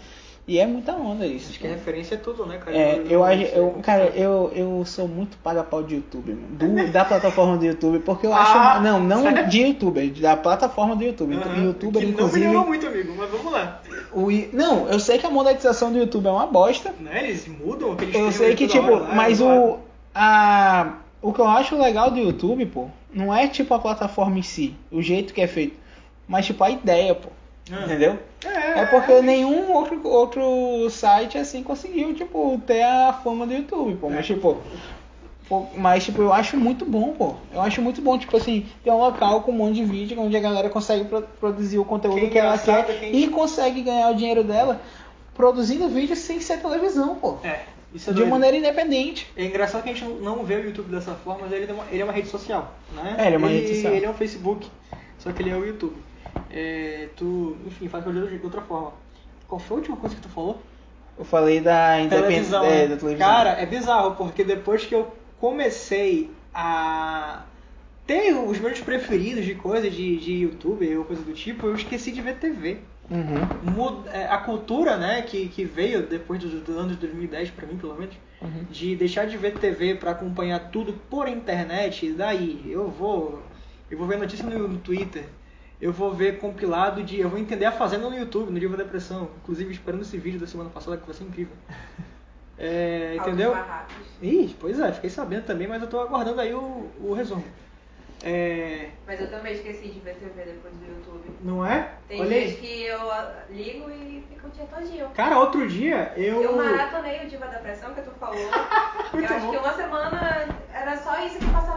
E é muita onda isso. Acho que referência é tudo, né, cara? É, eu acho, eu, é cara, eu, eu sou muito paga-pau de YouTube, mano. Do- da plataforma do YouTube, porque eu Ah, acho. Não, não sério? de YouTuber, da plataforma do YouTube. Aham. YouTuber, que inclusive. Não melhorou muito, amigo, mas vamos lá. o não, eu sei que a monetização do YouTube é uma bosta. Né? Eles mudam aqueles Eu sei que, tipo, hora mas o. A, o que eu acho legal do YouTube, pô, não é tipo a plataforma em si, o jeito que é feito, mas tipo a ideia, pô. Ah. Entendeu? É, É porque nenhum outro, outro site assim conseguiu, tipo, ter a fama do YouTube, pô. Mas É. tipo. pô, Mas, tipo, eu acho muito bom, pô. Eu acho muito bom, tipo assim, ter um local com um monte de vídeo onde a galera consegue pro- produzir o conteúdo Quem que ela quer quem- e consegue ganhar o dinheiro dela produzindo vídeo sem ser televisão, pô. É, isso é de doido. maneira independente. É engraçado que a gente não- não vê o YouTube dessa forma, mas ele é uma, ele é uma rede social, né? É, ele é uma rede social. Ele é um Facebook, só que ele é o YouTube. É, tu, enfim, faz coisa de outra forma. Qual foi a última coisa que tu falou? Eu falei da independência televisão, é, né? da televisão. Cara, é bizarro, porque depois que eu comecei a ter os meus preferidos de coisas de, de youtuber ou coisa do tipo, eu esqueci de ver TV. Uhum. É, a cultura, né, que, que veio depois dos do anos de 2010, pra mim, pelo menos, Uhum. de deixar de ver TV pra acompanhar tudo por internet, daí eu vou eu vou ver notícia no, no Twitter, eu vou ver compilado de, eu vou entender a Fazenda no YouTube, no Diva Depressão, inclusive esperando esse vídeo da semana passada que vai ser incrível. É, entendeu? Ih, pois é, fiquei sabendo também, mas eu tô aguardando aí o, o resumo. É, Mas eu também esqueci de ver TV depois do YouTube. não é? Tem Olha dias aí. que eu ah, ligo e fica o dia todinho. Cara, outro dia eu. Eu maratonei o Diva da Pressão que tu falou. eu Muito acho bom. que uma semana era só isso que passava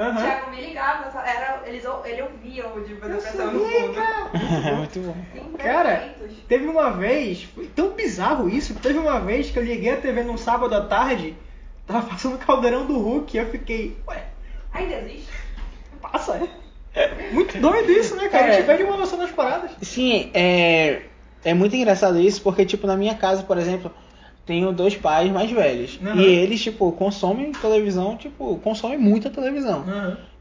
O Thiago me ligava, era, eles, ou- ele ouvia o Diva da Eu Pressão no fundo. cara. Muito bom. Cara, teve uma vez, foi tão bizarro isso, que teve uma vez que eu liguei a TV num sábado à tarde, tava passando o Caldeirão do Hulk, e eu fiquei, ué, Ainda existe? passa, é? Muito doido isso, né, cara? A gente É. perde uma noção das paradas. Sim, é, é muito engraçado isso, porque, tipo, na minha casa, por exemplo, tenho dois pais mais velhos. Uhum. E eles, tipo, consomem televisão, tipo, consomem muita televisão.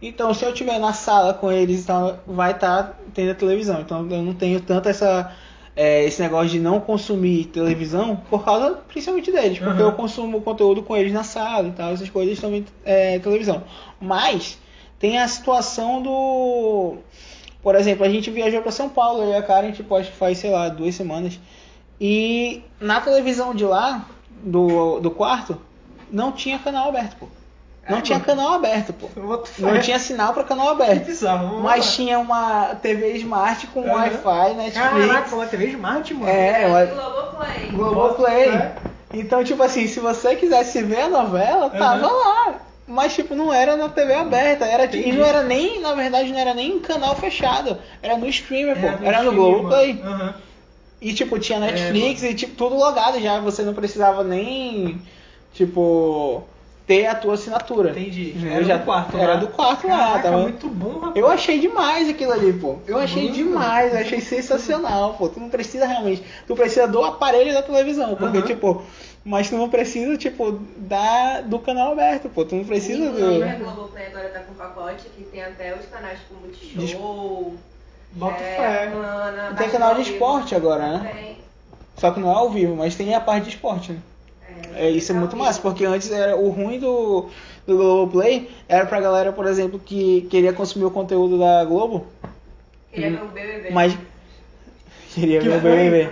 Então, se eu estiver na sala com eles, então, vai estar tendo a televisão. Então, eu não tenho tanto essa, é, esse negócio de não consumir televisão por causa, principalmente deles. Porque Uhum. eu consumo conteúdo com eles na sala e tal, essas coisas também é, televisão. Mas, tem a situação do... Por exemplo, a gente viajou para São Paulo, eu e a Karen, tipo, acho que faz, sei lá, duas semanas. E na televisão de lá, do, do quarto, não tinha canal aberto, pô. Não É, tinha mano. canal aberto, pô. Não tinha sinal para canal Que aberto. bizarro. vamos Mas lá. tinha uma TV Smart com Uhum. Wi-Fi, Netflix. Caraca, uma TV Smart, mano. É, Era uma- Globoplay. Globoplay. É. Então, tipo assim, se você quisesse ver a novela, tava Uhum. lá. Mas, tipo, não era na TV aberta. Era, e não era nem, na verdade, não era nem um canal fechado. Era no streamer, pô. Era no stream, Globoplay. mano. Aham. E, tipo, tinha É, Netflix e, tipo, tudo logado já. Você não precisava nem, tipo, ter a tua assinatura. Entendi. Eu Era já- do quarto Era lá. do quarto lá, Caraca, tava- muito bom, rapaz. Eu achei demais aquilo ali, pô. Eu achei Mano. demais, eu achei sensacional, pô. Tu não precisa realmente. Tu precisa do aparelho da televisão, porque, Aham. tipo. Mas tu não precisa, tipo, da, do canal aberto, pô. Tu não precisa O do. próprio Globoplay agora tá com pacote que tem até os canais tipo Multishow. Bota é, fé. Tem canal de vivo. esporte agora, né? Tem. Só que não é ao vivo, mas tem a parte de esporte, né? É, isso é muito massa, porque antes era o ruim do, do Globoplay era pra galera, por exemplo, que queria consumir o conteúdo da Globo, Queria ver o BBB. mas queria Que ver o? BBB.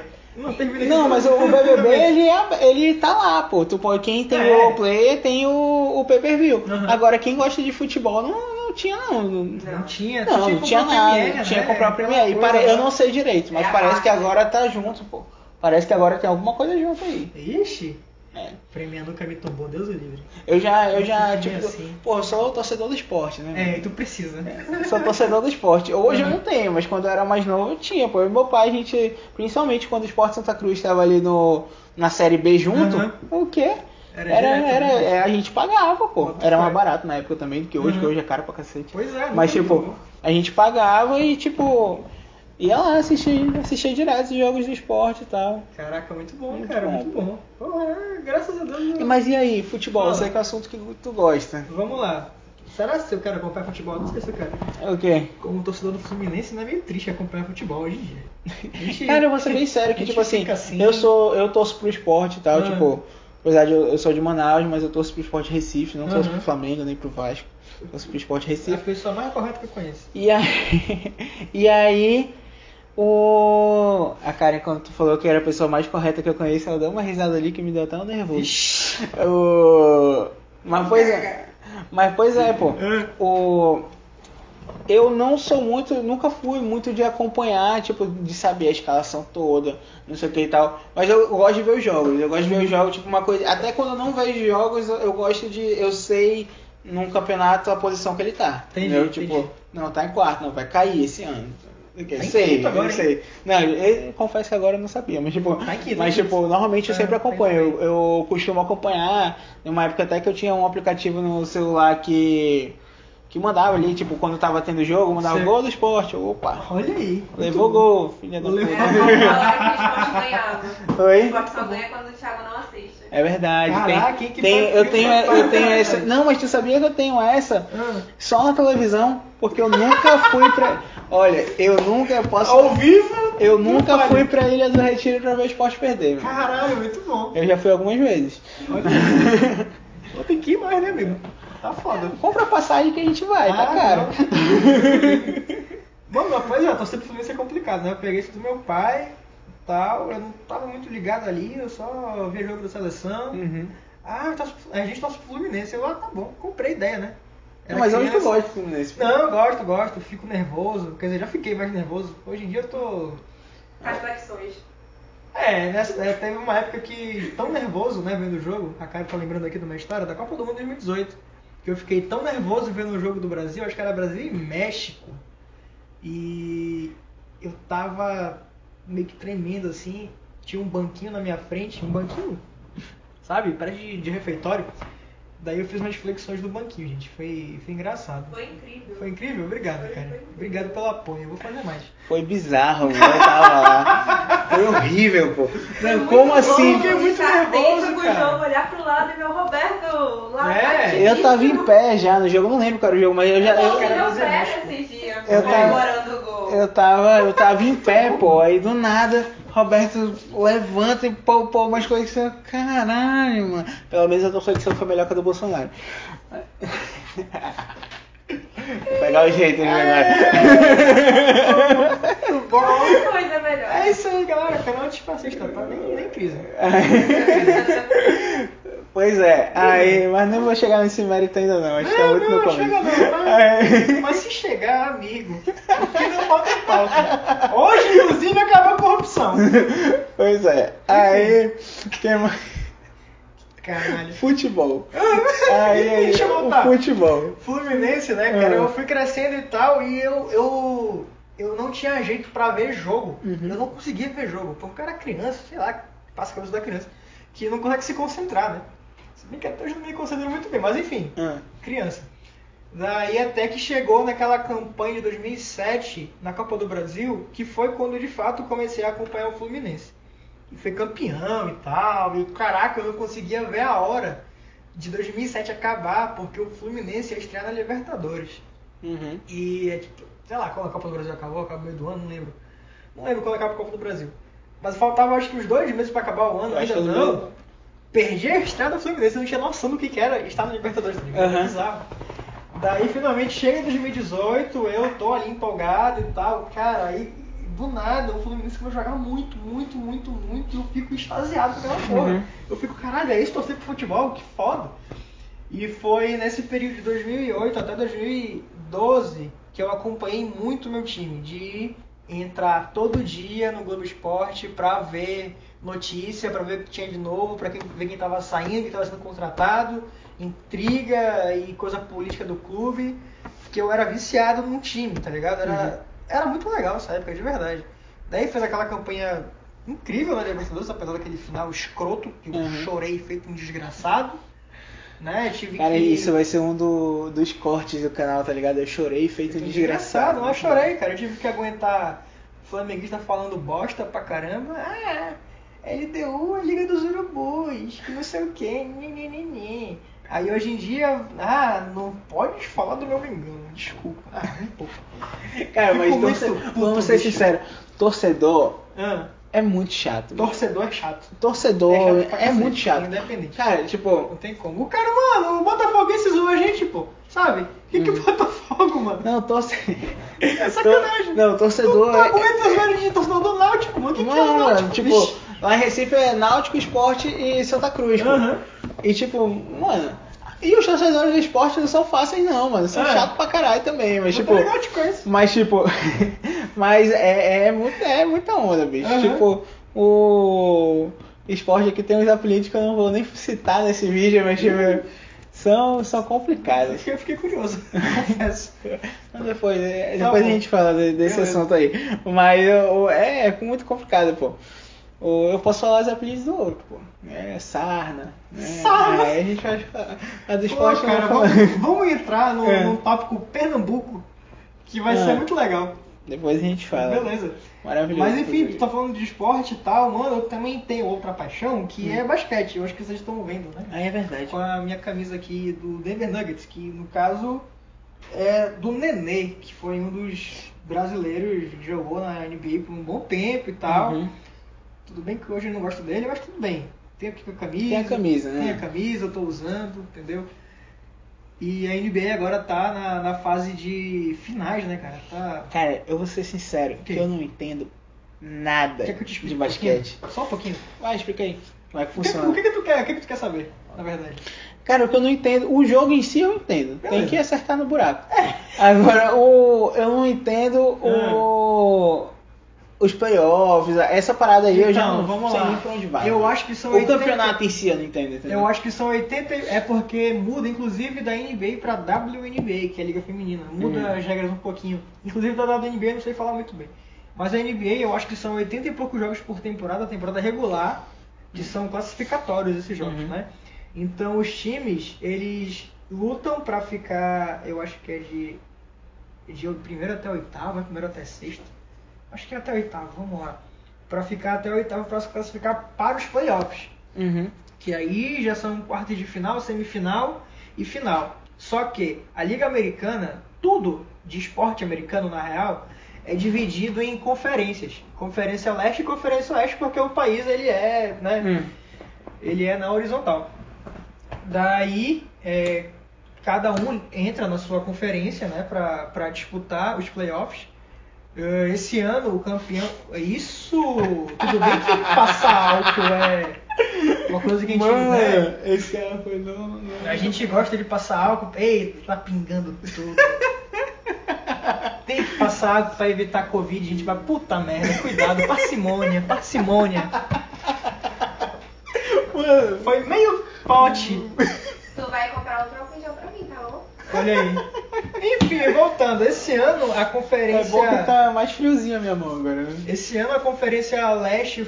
Não, mas o, o BBB ele, é- ele tá lá, pô. Tu pode, quem tem É. o Globoplay tem o, o pay-per-view. Aham. Agora, quem gosta de futebol não tinha, não. Não, Não tinha, não, tinha não tinha comprar nada. Tinha né? que comprar o Aquela Premiere. E coisa pare-. Eu não sei direito, mas É a parece que agora tá junto, pô. Parece que agora tem alguma coisa junto aí. Ixi, É. Premiere nunca me tombou, Deus o livre. Eu já, eu já, Não tipo, assim. pô, eu sou torcedor do esporte, né? É, mano? e tu precisa. Sou torcedor do esporte. Hoje eu Uhum. não tenho, mas quando eu era mais novo eu tinha, pô. Eu e meu pai, a gente, principalmente quando o Esporte Santa Cruz estava ali no, na Série B junto, Uhum. o quê? Era Era, era, né? é, a gente pagava, pô. Era mais barato na época também do que hoje, Uhum. que hoje é caro pra cacete. Pois é, Mas tipo, a gente pagava e tipo, ia lá assistir, assistir direto os jogos de esporte e tal. Caraca, muito bom, Muito cara, bom. muito bom. Pô, é, graças a Deus. E, eu- Mas e aí, futebol? Eu Fala. sei que é um assunto que tu gosta. Vamos lá. Será que eu quero acompanhar futebol? Não sei se eu quero. É o quê? Como torcedor do Fluminense, não é meio triste acompanhar futebol hoje em dia. Gente- Cara, eu vou ser bem sério que, tipo assim, assim, eu sou. Eu torço pro esporte e tal, Ah. tipo, apesar de eu, eu sou de Manaus, mas eu torço pro esporte Recife, não torço Aham. pro Flamengo nem pro Vasco. Eu torço pro esporte É a Recife. pessoa mais correta que eu conheço. E aí. e aí. O. A Karen, quando tu falou que era a pessoa mais correta que eu conheço, ela deu uma risada ali que me deu até um nervoso. O... Mas pois é. Mas pois é, pô. O... Eu não sou muito, nunca fui muito de acompanhar, tipo, de saber a escalação toda, não sei o que e tal. Mas eu gosto de ver os jogos. Eu gosto de ver os jogos, tipo, uma coisa. Até quando eu não vejo jogos, eu- gosto de. Eu sei num campeonato a posição que ele tá. Entendi, entendeu? Tipo, entendi. não, tá em quarto, não, vai cair esse ano. Eu Tá sei, agora, eu sei. Não, eu, eu confesso que agora eu não sabia, mas tipo, Tá quinto, mas em tipo, normalmente eu sempre tá em acompanho. Eu, eu costumo acompanhar. Numa época até que eu tinha um aplicativo no celular que que mandava ali, tipo, quando tava tendo jogo, mandava Sim. gol do esporte. Opa, Olha aí. levou gol, filha da Levou puta. É, que o esporte ganhava. O Oi? esporte só ganha quando o Thiago não assiste. É verdade. Caraca, tem, que tem- perfil eu tenho, eu safado, tenho essa. Não, mas tu sabia que eu tenho essa Ah, só na televisão? Porque eu nunca fui pra. Olha, eu nunca posso. Ao vivo? Eu nunca fui pra Ilha do Retiro pra ver o esporte perder. mano. Caralho, muito bom. Eu já fui algumas vezes. Olha Tem que ir mais, né, amigo? Tá foda. Compra passagem que a gente vai, tá Ah, caro. Mano, mas, pois é, torcer pro Fluminense é complicado, né? Eu peguei isso do meu pai tal, eu não tava muito ligado ali, eu só via jogo da seleção. Uhum. Ah, pro- a gente torce pro Fluminense. Eu, ah, tá bom, comprei ideia, né? Era Mas hoje tu criança. gosta do Fluminense. Não, eu gosto, gosto, fico nervoso. Quer dizer, já fiquei mais nervoso. Hoje em dia eu tô. Faz flexões. É, nessa, é, teve uma época que tão nervoso, né, vendo o jogo, a cara tá lembrando aqui de uma história da Copa do Mundo 2018, que eu fiquei tão nervoso vendo o jogo do Brasil, acho que era Brasil e México, e eu tava meio que tremendo assim, tinha um banquinho na minha frente, um banquinho, sabe, parece de, de refeitório, daí eu fiz umas flexões do banquinho, gente, foi, foi engraçado. Foi incrível. Foi incrível? Obrigado, Foi, cara. foi incrível. Obrigado pelo apoio, eu vou fazer mais. Foi bizarro, mano. Eu tava lá. Foi horrível, pô. Não, como bom, assim? fiquei muito estar nervoso, dentro do cara. jogo, olhar pro lado e ver o Roberto lá É. Eu tava em pé já no jogo, não lembro qual era o jogo, mas eu já. Eu Eu, meu fazer pé nesses dias, Eu tava- comemorando o gol. eu tava. Eu tava em pé, pô. Aí do nada, Roberto levanta e pô umas coisas que você. Caralho, mano. Pelo menos a tua flexão foi melhor que a do Bolsonaro. Vou pegar o jeito de. Muito bom! Coisa melhor. É isso aí, galera. Canal antifascista, tá? Nem, nem crise. Pois é, aí, mas não vou chegar nesse mérito ainda não, acho que tá Não, muito no não, começo. chega não. Mas, mas se chegar, amigo, que não falta pauta. Hoje, inclusive, acabou a corrupção. Pois é, aí. Quem mais? Caralho. Futebol. Aí, aí, Deixa eu voltar. futebol. Fluminense, né, cara? É. Eu fui crescendo e tal, e eu, eu, eu não tinha jeito pra ver jogo. Uhum. Eu não conseguia ver jogo, porque eu era criança, sei lá, passa a cabeça da criança, que não consegue se concentrar, né? Bem que até hoje eu não me concentro muito bem, mas enfim, Ah, criança. Daí até que chegou naquela campanha de 2007 na Copa do Brasil, que foi quando de fato comecei a acompanhar o Fluminense. E foi campeão e tal, e caraca, eu não conseguia ver a hora de 2007 acabar, porque o Fluminense ia estrear na Libertadores. uhum. E é tipo, sei lá, quando a Copa do Brasil acabou, acabou meio do ano, não lembro. Não lembro quando acaba a Copa do Brasil. Mas faltava acho que uns dois meses pra acabar o ano, Eu ainda não. Perdi a estreia do Fluminense, eu não tinha noção do que, que era estar na Libertadores, Aham. bizarro. Daí finalmente chega em 2018, eu tô ali empolgado e tal, cara, aí do nada o Fluminense vai jogar muito, muito, muito, muito e eu fico extasiado com aquela porra. Uhum. Eu fico, caralho, é isso torcer pro futebol? Que foda. E foi nesse período de 2008 até 2012 que eu acompanhei muito meu time, de entrar todo dia no Globo Esporte pra ver notícia, pra ver o que tinha de novo, pra quem- ver quem tava saindo, quem tava sendo contratado, intriga e coisa política do clube, que eu era viciado num time, tá ligado? Era, era muito legal essa época, de verdade. Daí fez aquela campanha incrível na Libertadores, apesar daquele final escroto, que eu Uhum. chorei feito um desgraçado. Né? Tive Cara, que... isso vai ser um do- dos cortes do canal, tá ligado? Eu chorei feito um desgraçado. Não, eu chorei, cara. Eu tive que aguentar flamenguista falando bosta pra caramba. Ah, LDU é Liga dos Urubus, que não sei o que, nhenhenhenhen. Aí hoje em dia, ah, não pode falar do meu Mengão, desculpa. Ah, um pouco. Cara, mas Fico torce- puto, vamos ser sinceros, torcedor Ah, é muito chato. torcedor é chato. Torcedor É é, chato cacete, muito chato. independente. Cara, Não tipo, tem como. O cara, mano, o Botafoguense zoou a gente, pô. Sabe? O que, que o Botafogo, mano? não, torce... É sacanagem. Não, torcedor Tu é... aguenta as velhas de torcedor do Náutico, mano. O que, que é o Mano, Náutico, tipo, bicho? Lá em Recife é Náutico, Esporte e Santa Cruz. Aham. E tipo, mano... E os torcedores do esporte não são fáceis não, mano. São É. chatos pra caralho também, mas Eu tipo... Mas tipo, mas é, é, muito, é muita onda, bicho. Aham. Tipo, o esporte aqui tem uns apelidos que eu não vou nem citar nesse vídeo, mas tipo, são, são complicados. Eu fiquei curioso, confesso. Mas depois, é, Tá depois a gente fala de- desse Beleza. assunto aí. Mas é, é muito complicado, pô. O- Eu posso falar os apelidos do outro, pô. É Sarna. Né? Sarna. Aí a gente vai falar. A do Pô, esporte eu cara, vamos, vamos entrar no, É. tópico Pernambuco, que vai Ah. ser muito legal. Depois a gente fala. Beleza. Maravilhoso. Mas enfim, tu tá falando de esporte e tal, mano, eu também tenho outra paixão, que Hum. é basquete. Eu acho que vocês estão vendo, né? Ah, é verdade. Com a minha camisa aqui do Denver Nuggets, que no caso é do Nenê, que foi um dos brasileiros que jogou na NBA por um bom tempo e tal. Uhum. Tudo bem que hoje eu não gosto dele, mas tudo bem. Tem aqui com a camisa. Tem a camisa, né? Tem a camisa, eu tô usando, entendeu? E a NBA agora tá na, na fase de finais, né, cara? Tá. Cara, eu vou ser sincero, que eu não entendo nada que eu te explique de um basquete. pouquinho? Só um pouquinho. Vai, explica aí. Como é que O que, funciona? o que, que tu quer? O que, que tu quer saber, na verdade? Cara, o que eu não entendo, o jogo em si eu entendo. Tem Beleza. que acertar no buraco. Agora, o, eu não entendo o, os playoffs, essa parada aí eu já Então, não vamos sei lá. nem pra onde vai. Eu acho que são O 80 campeonato em si eu não entendo, entendeu? Eu acho que são 80. É porque muda, inclusive, da NBA pra WNBA, que é a Liga Feminina. Muda Hum. as regras um pouquinho. Inclusive da WNBA eu não sei falar muito bem. Mas a NBA eu acho que são 80 e poucos jogos por temporada, temporada regular, que são classificatórios esses jogos, Uhum. né? Então os times, eles lutam pra ficar, eu acho que é de, de primeiro até oitavo, primeiro até sexto. Acho que é até oitavo, vamos lá. Pra ficar até oitavo pra se classificar para os playoffs. Uhum. Que aí já são quartos de final, semifinal e final. Só que a Liga Americana, tudo de esporte americano na real, é dividido em conferências. Conferência Leste e Conferência Oeste, porque o país ele é, né, Hum. ele é na horizontal. Daí, é, cada um entra na sua conferência, né, pra disputar os playoffs. Eh, Esse ano o campeão. Isso! Tudo bem que passar álcool é uma coisa que a gente. né, Mano, esse cara foi no, no- a gente gosta de passar álcool. Ei, tá pingando tudo. Tem que passar álcool pra evitar Covid. A gente vai, puta merda, cuidado, parcimônia, parcimônia. Mano, Foi meio Pote. Tu vai comprar outro álcool em gel pra mim, tá bom? Olha aí. Enfim, voltando. Esse ano a É conferência. bom que tá mais friozinho a minha mão agora, né? Esse ano a Conferência Leste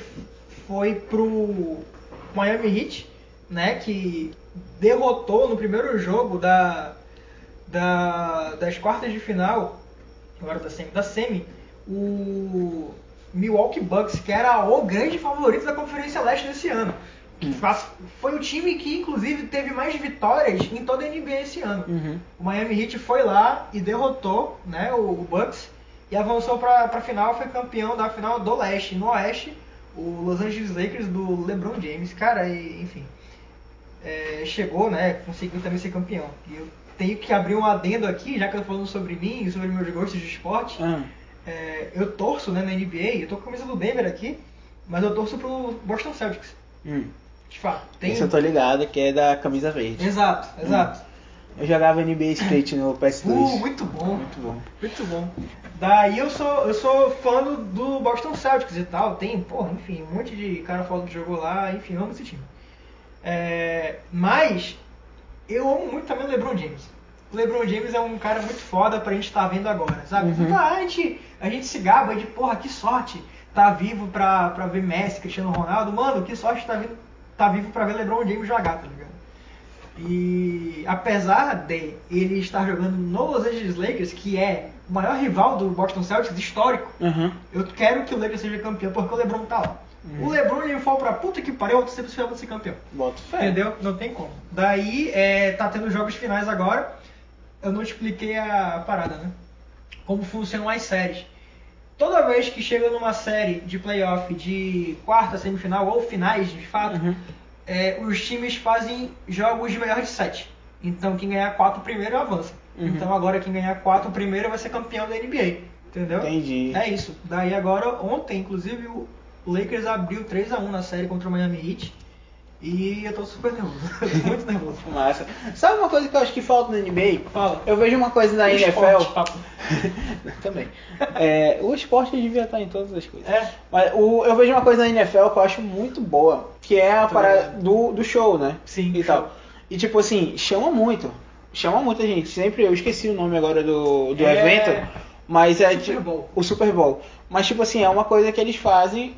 foi pro Miami Heat, né? Que derrotou no primeiro jogo da, da- das quartas de final, agora da semi, da semi, o Milwaukee Bucks, que era o grande favorito da Conferência Leste desse ano. Foi o time que, inclusive, teve mais vitórias em toda a NBA esse ano. Uhum. O Miami Heat foi lá e derrotou né, o, o Bucks e avançou para a final, foi campeão da final do leste. No oeste, o Los Angeles Lakers do LeBron James, cara, e, enfim, é, chegou, né, conseguiu também ser campeão. E eu tenho que abrir um adendo aqui, já que eu tô falando sobre mim e sobre meus gostos de esporte. Ah, É, eu torço né, na NBA, eu tô com a camisa do Denver aqui, mas eu torço pro Boston Celtics. hum. De fato, tem. Esse eu tô ligado, que é da camisa verde. Exato, exato. Eu jogava NBA Street no PS2. Uh, muito bom. Muito bom. Muito bom. Daí eu sou, eu sou fã do, Boston Celtics e tal. Tem, porra, enfim, um monte de cara foda que jogou lá, enfim, amo esse time. É, mas eu amo muito também o LeBron James. O LeBron James é um cara muito foda pra gente estar vendo agora, sabe? Uhum. Tá, a, gente, a gente se gaba de, porra, que sorte tá vivo pra, pra ver Messi, Cristiano Ronaldo. Mano, que sorte tá, vindo, tá vivo pra ver LeBron James jogar, tá ligado? E apesar de ele estar jogando no Los Angeles Lakers, que é o maior rival do Boston Celtics histórico, Uhum. eu quero que o Lakers seja campeão porque o LeBron tá lá. O LeBron ele for pra puta que pariu, eu sempre esperava ser campeão. Boto fé. Entendeu? Não tem como. Daí, é, tá tendo jogos finais agora. Eu não expliquei a parada, né? Como funcionam as séries. Toda vez que chega numa série de playoff de quarta, semifinal ou finais, de fato, Uhum. é, os times fazem jogos de melhor de sete. Então quem ganhar quatro primeiro avança. Uhum. Então agora quem ganhar quatro primeiro vai ser campeão da NBA. Entendeu? Entendi. É isso. Daí agora, ontem, inclusive, o Lakers abriu 3x1 na série contra o Miami Heat. E eu tô super nervoso. tô muito nervoso. Massa. Sabe uma coisa que eu acho que falta na NBA? Fala. Eu vejo uma coisa na O NFL. esporte. Também. É, o esporte devia estar em todas as coisas. É. Mas o- eu vejo uma coisa na NFL que eu acho muito boa, que é a parada do, do show, né? Sim, E show. tal. E tipo assim, chama muito. Chama muita gente. Sempre, eu esqueci o nome agora do, do É. evento. Mas é Super tipo, o Super Bowl. Mas tipo assim, é uma coisa que eles fazem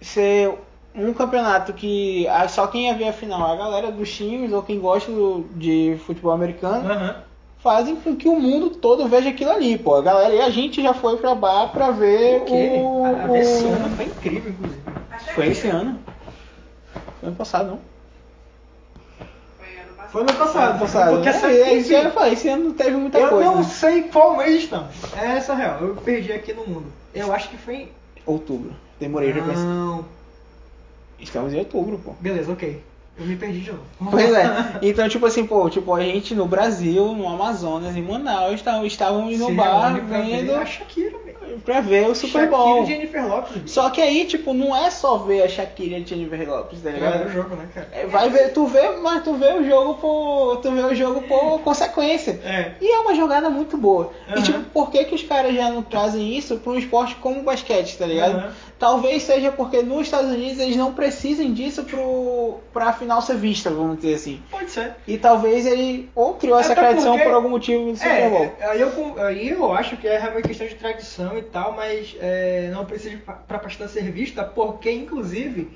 ser um campeonato que ah, só quem ia ver a final, a galera dos times ou quem gosta de futebol americano, Aham. fazem com que o mundo todo veja aquilo ali, pô. A galera e a gente já foi pra bar pra ver o. A, a o- esse ano foi incrível, inclusive. Foi esse ano. Foi ano passado, não? Foi ano passado. Foi no passado. Ano passado. Porque É, essa é, eu ia falar, esse ano não teve muita eu coisa. não né? sei qual mês estamos. É essa a real. Eu perdi aqui no mundo. Eu acho que foi em. Outubro. Demorei pra pensar. Não. Estamos em outubro, pô. Beleza, ok. Eu me perdi de novo. Pois é. Então, tipo assim, pô, tipo, a gente no Brasil, no Amazonas, em Manaus, tá- estávamos no Se bar pra ver vendo A Shakira, velho. pra ver o Super Shakira Bowl. e Jennifer Lopes. Só que aí, tipo, não é só ver a Shakira e Jennifer Lopes, tá É ligado? o jogo, né, cara? É, Vai ver, tu vê, mas tu vê o jogo por. Tu vê o jogo por consequência. É. E é uma jogada muito boa. Aham. E tipo, por que, que os caras já não trazem isso para um esporte como o basquete, tá ligado? Aham. Talvez seja porque nos Estados Unidos eles não precisem disso pro, pra final ser vista, vamos dizer assim. Pode ser. E talvez ele ou criou essa Até tradição porque- por algum motivo no Super Bowl. É, aí eu, aí eu acho que é realmente questão de tradição e tal, mas é, não precisa pa- pra pastar ser vista, porque inclusive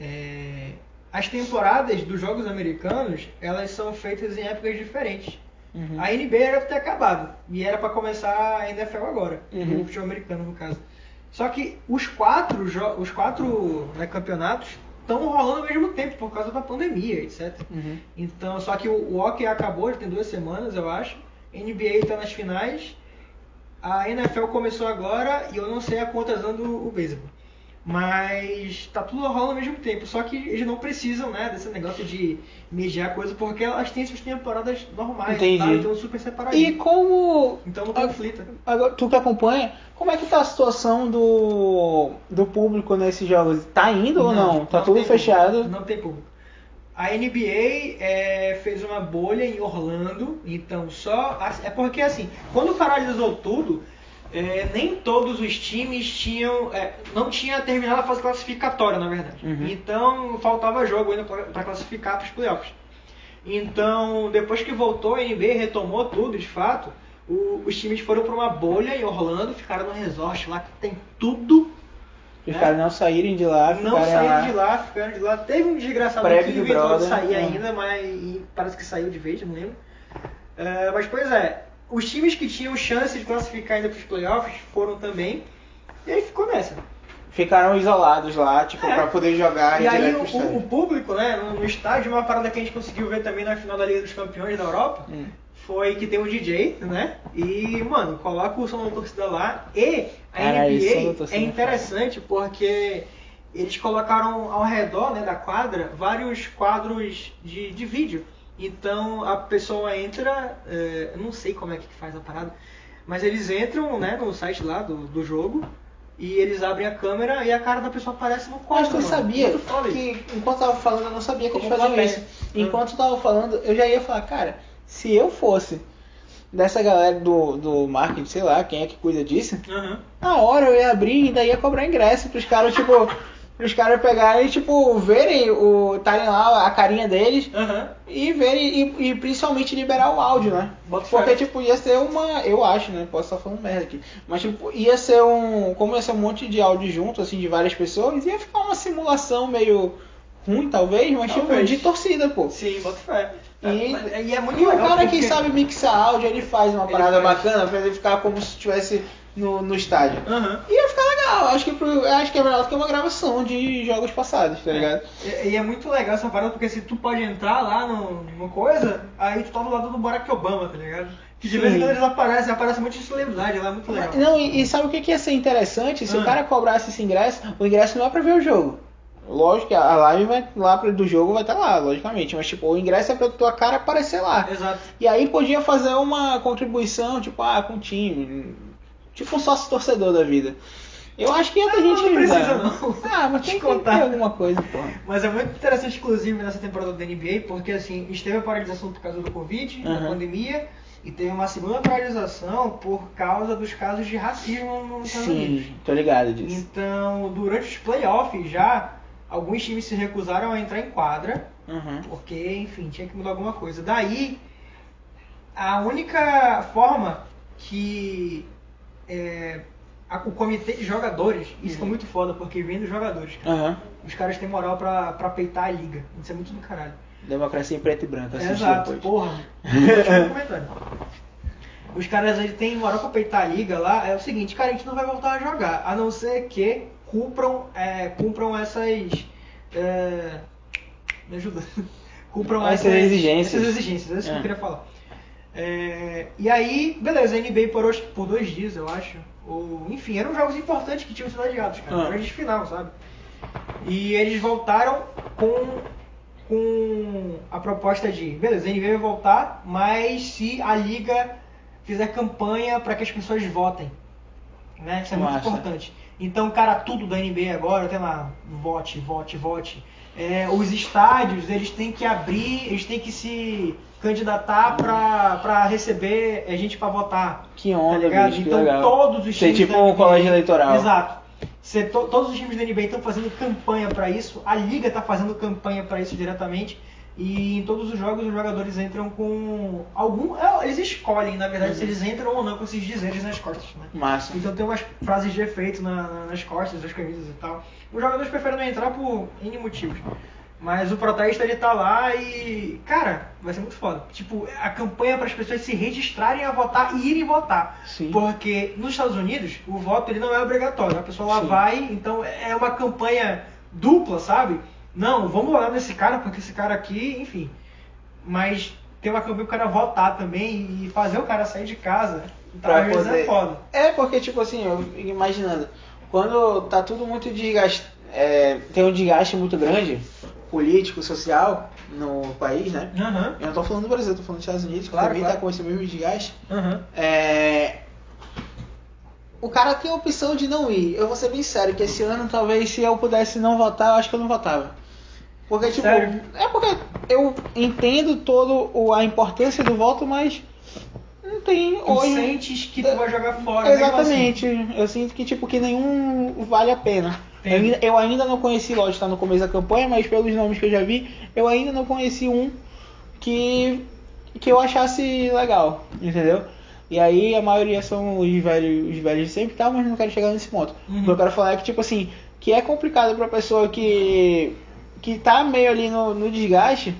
é, as temporadas dos jogos americanos elas são feitas em épocas diferentes. Uhum. A NBA era pra ter acabado e era pra começar a NFL agora, Uhum. o futebol americano no caso. Só que os quatro, os quatro né, campeonatos estão rolando ao mesmo tempo por causa da pandemia, etc. Uhum. Então, só que o, o hockey acabou, já tem duas semanas, eu acho. NBA está nas finais. A NFL começou agora e eu não sei a quantas o, o beisebol. Mas tá tudo rolando ao mesmo tempo. Só que eles não precisam, né, desse negócio de mediar coisa, porque elas têm suas temporadas normais, Entendi. tá? Então super E separadinho. como. Então não conflita. Agora, tu que acompanha, como é que tá a situação do, do público nesses jogos? Tá indo ou não? Tá tudo tem fechado? público, Não tem público. A NBA é, fez uma bolha em Orlando, então só. É porque assim, quando paralisou tudo, é, nem todos os times tinham. é, não tinha terminado a fase classificatória, na verdade. Uhum. Então faltava jogo ainda para classificar para os playoffs. Então, depois que voltou a NBA, retomou tudo de fato, o- os times foram para uma bolha em Orlando, ficaram no resort lá que tem tudo. Os É. caras não saírem de lá, Não saíram lá. de lá, ficaram de lá. Teve um desgraçado Pré aqui Big que inventou de sair é. ainda, mas e parece que saiu de vez, não lembro. É, mas pois é, os times que tinham chance de classificar ainda para os playoffs foram também. E aí ficou nessa. Ficaram isolados lá, tipo, É. pra poder jogar E aí direto o, o público, né, no, estádio, uma parada que a gente conseguiu ver também na final da Liga dos Campeões da Europa, Hum. foi que tem um DJ, né? E, mano, coloca o som da torcida lá. E a Cara, NBA é é interessante porque eles colocaram ao redor né, da quadra vários quadros de, de vídeo. Então a pessoa entra, é, eu não sei como é que faz a parada, mas eles entram né, no site lá do, do jogo e eles abrem a câmera e a cara da pessoa aparece no Eu quadro. acho que eu mano. sabia que enquanto eu tava falando eu não sabia que eles faziam isso. Enquanto eu tava falando, eu já ia falar, cara, se eu fosse dessa galera do, do marketing, sei lá, quem é que cuida disso, Aham. na hora eu ia abrir e ainda ia cobrar ingresso pros caras, tipo, pros caras pegarem e, tipo, verem o. estarem lá a carinha deles Aham. e verem e, e principalmente liberar o áudio, né? Bota Porque, tipo, ia ser uma. Eu acho, né? Posso estar falando merda aqui. Mas, tipo, ia ser um. Como ia ser um monte de áudio junto, assim, de várias pessoas, ia ficar uma simulação meio ruim, talvez, mas, tipo, Talvez. de torcida, pô. Sim, bota fé. E, É, e é muito e o legal cara porque... que sabe mixar áudio, ele faz uma Ele parada faz. bacana pra ele ficar como se estivesse no, no estádio. Aham. Ia ficar legal, acho que, pro- acho que é melhor do que uma gravação de jogos passados, tá ligado? E, e é muito legal essa parada, porque se tu pode entrar lá no, no coisa, aí tu tá do lado do Barack Obama, tá ligado? Que de Sim. vez em quando eles aparecem, aparece um monte de celebridade lá, é muito legal. Não, e, e sabe o que, que ia ser interessante? Se Ah. o cara cobrasse esse ingresso, o ingresso não é pra ver o jogo. Lógico que a live vai lá do jogo vai estar lá, logicamente. Mas tipo, o ingresso é pra tua cara aparecer lá. Exato. E aí podia fazer uma contribuição, tipo, ah, com o time. Tipo um sócio torcedor da vida. Eu acho que ia ter Ah, gente não que precisa, não. Ah, mas tem que Contar. alguma coisa, porra. Mas é muito interessante, inclusive, nessa temporada da NBA, porque assim, a gente teve a paralisação por causa do Covid, da pandemia, e teve uma segunda paralisação por causa dos casos de racismo nos Estados Unidos. Sim, tô ligado disso. Então, durante os playoffs já, alguns times se recusaram a entrar em quadra, Uhum. porque, enfim, tinha que mudar alguma coisa. Daí, a única forma que é, a- o comitê de jogadores, isso é muito foda, porque vem dos jogadores, cara. Aham. Os caras têm moral pra, pra peitar a liga. Isso é muito do caralho. Democracia em preto e branco, assiste Exato, depois. porra. Os caras eles têm moral pra peitar a liga lá. É o seguinte, cara, a gente não vai voltar a jogar. A não ser que cumpram, é, cumpram essas. é, me ajuda. Cumpram Essas essas, exigências. Essas exigências, é isso que É. eu queria falar. É, e aí, beleza, a NBA parou acho que por dois dias, eu acho. Ou, enfim, eram jogos importantes que tinham sido adiados, cara. Ah. Grandes final, sabe? E eles voltaram com, com a proposta de, beleza, a NBA vai voltar, mas se a liga fizer campanha para que as pessoas votem. Né? Isso é muito importante. Então, cara, tudo da NBA agora tem lá, vote, vote, vote. É, os estádios, eles têm que abrir, eles têm que se candidatar pra, pra receber é, gente pra votar. Que onda, tá bicho, então legal. todos os times tipo da um NBA colégio eleitoral. Exato. To- todos os times da NBA estão fazendo campanha pra isso, a liga tá fazendo campanha pra isso diretamente. E em todos os jogos os jogadores entram com algum, é, eles escolhem, na verdade, Uhum. se eles entram ou não com esses dizeres nas costas, né? Massa. Então tem umas frases de efeito na- na- nas costas das camisas e tal. Os jogadores preferem não entrar por N motivos. Mas o protesto ele tá lá e. Cara, vai ser muito foda. Tipo, a campanha para as pessoas se registrarem a votar e irem votar. Sim. Porque nos Estados Unidos o voto ele não é obrigatório. A pessoa lá Sim. vai, então é uma campanha dupla, sabe? Não, vamos votar nesse cara, porque esse cara aqui, enfim. Mas tem uma campanha pro cara votar também e fazer o cara sair de casa. Pra vezes poder- é foda. É, porque, tipo assim, eu fico imaginando, quando tá tudo muito desgaste, é, tem um desgaste muito grande, político, social, no país, né? Aham. Eu não tô falando do Brasil, eu tô falando dos Estados Unidos, que Claro, também claro. tá com esse mesmo desgaste. Aham. É, O cara tem a opção de não ir. Eu vou ser bem sério, que esse ano talvez se eu pudesse não votar, eu acho que eu não votava. Porque, tipo, Sério? é porque eu entendo todo o- a importância do voto, mas Não tem Tu hoje. sentes que tu vai jogar fora. mesmo Exatamente. Eu sinto que tipo que nenhum vale a pena. Eu eu ainda não conheci, lógico, está no começo da campanha, mas pelos nomes que eu já vi, eu ainda não conheci um que que eu achasse legal, entendeu? E aí a maioria são os velhos, os velhos de sempre tal, mas não quero chegar nesse ponto. Uhum. O que eu quero falar é que tipo assim, que é complicado pra pessoa que que tá meio ali no, no desgaste,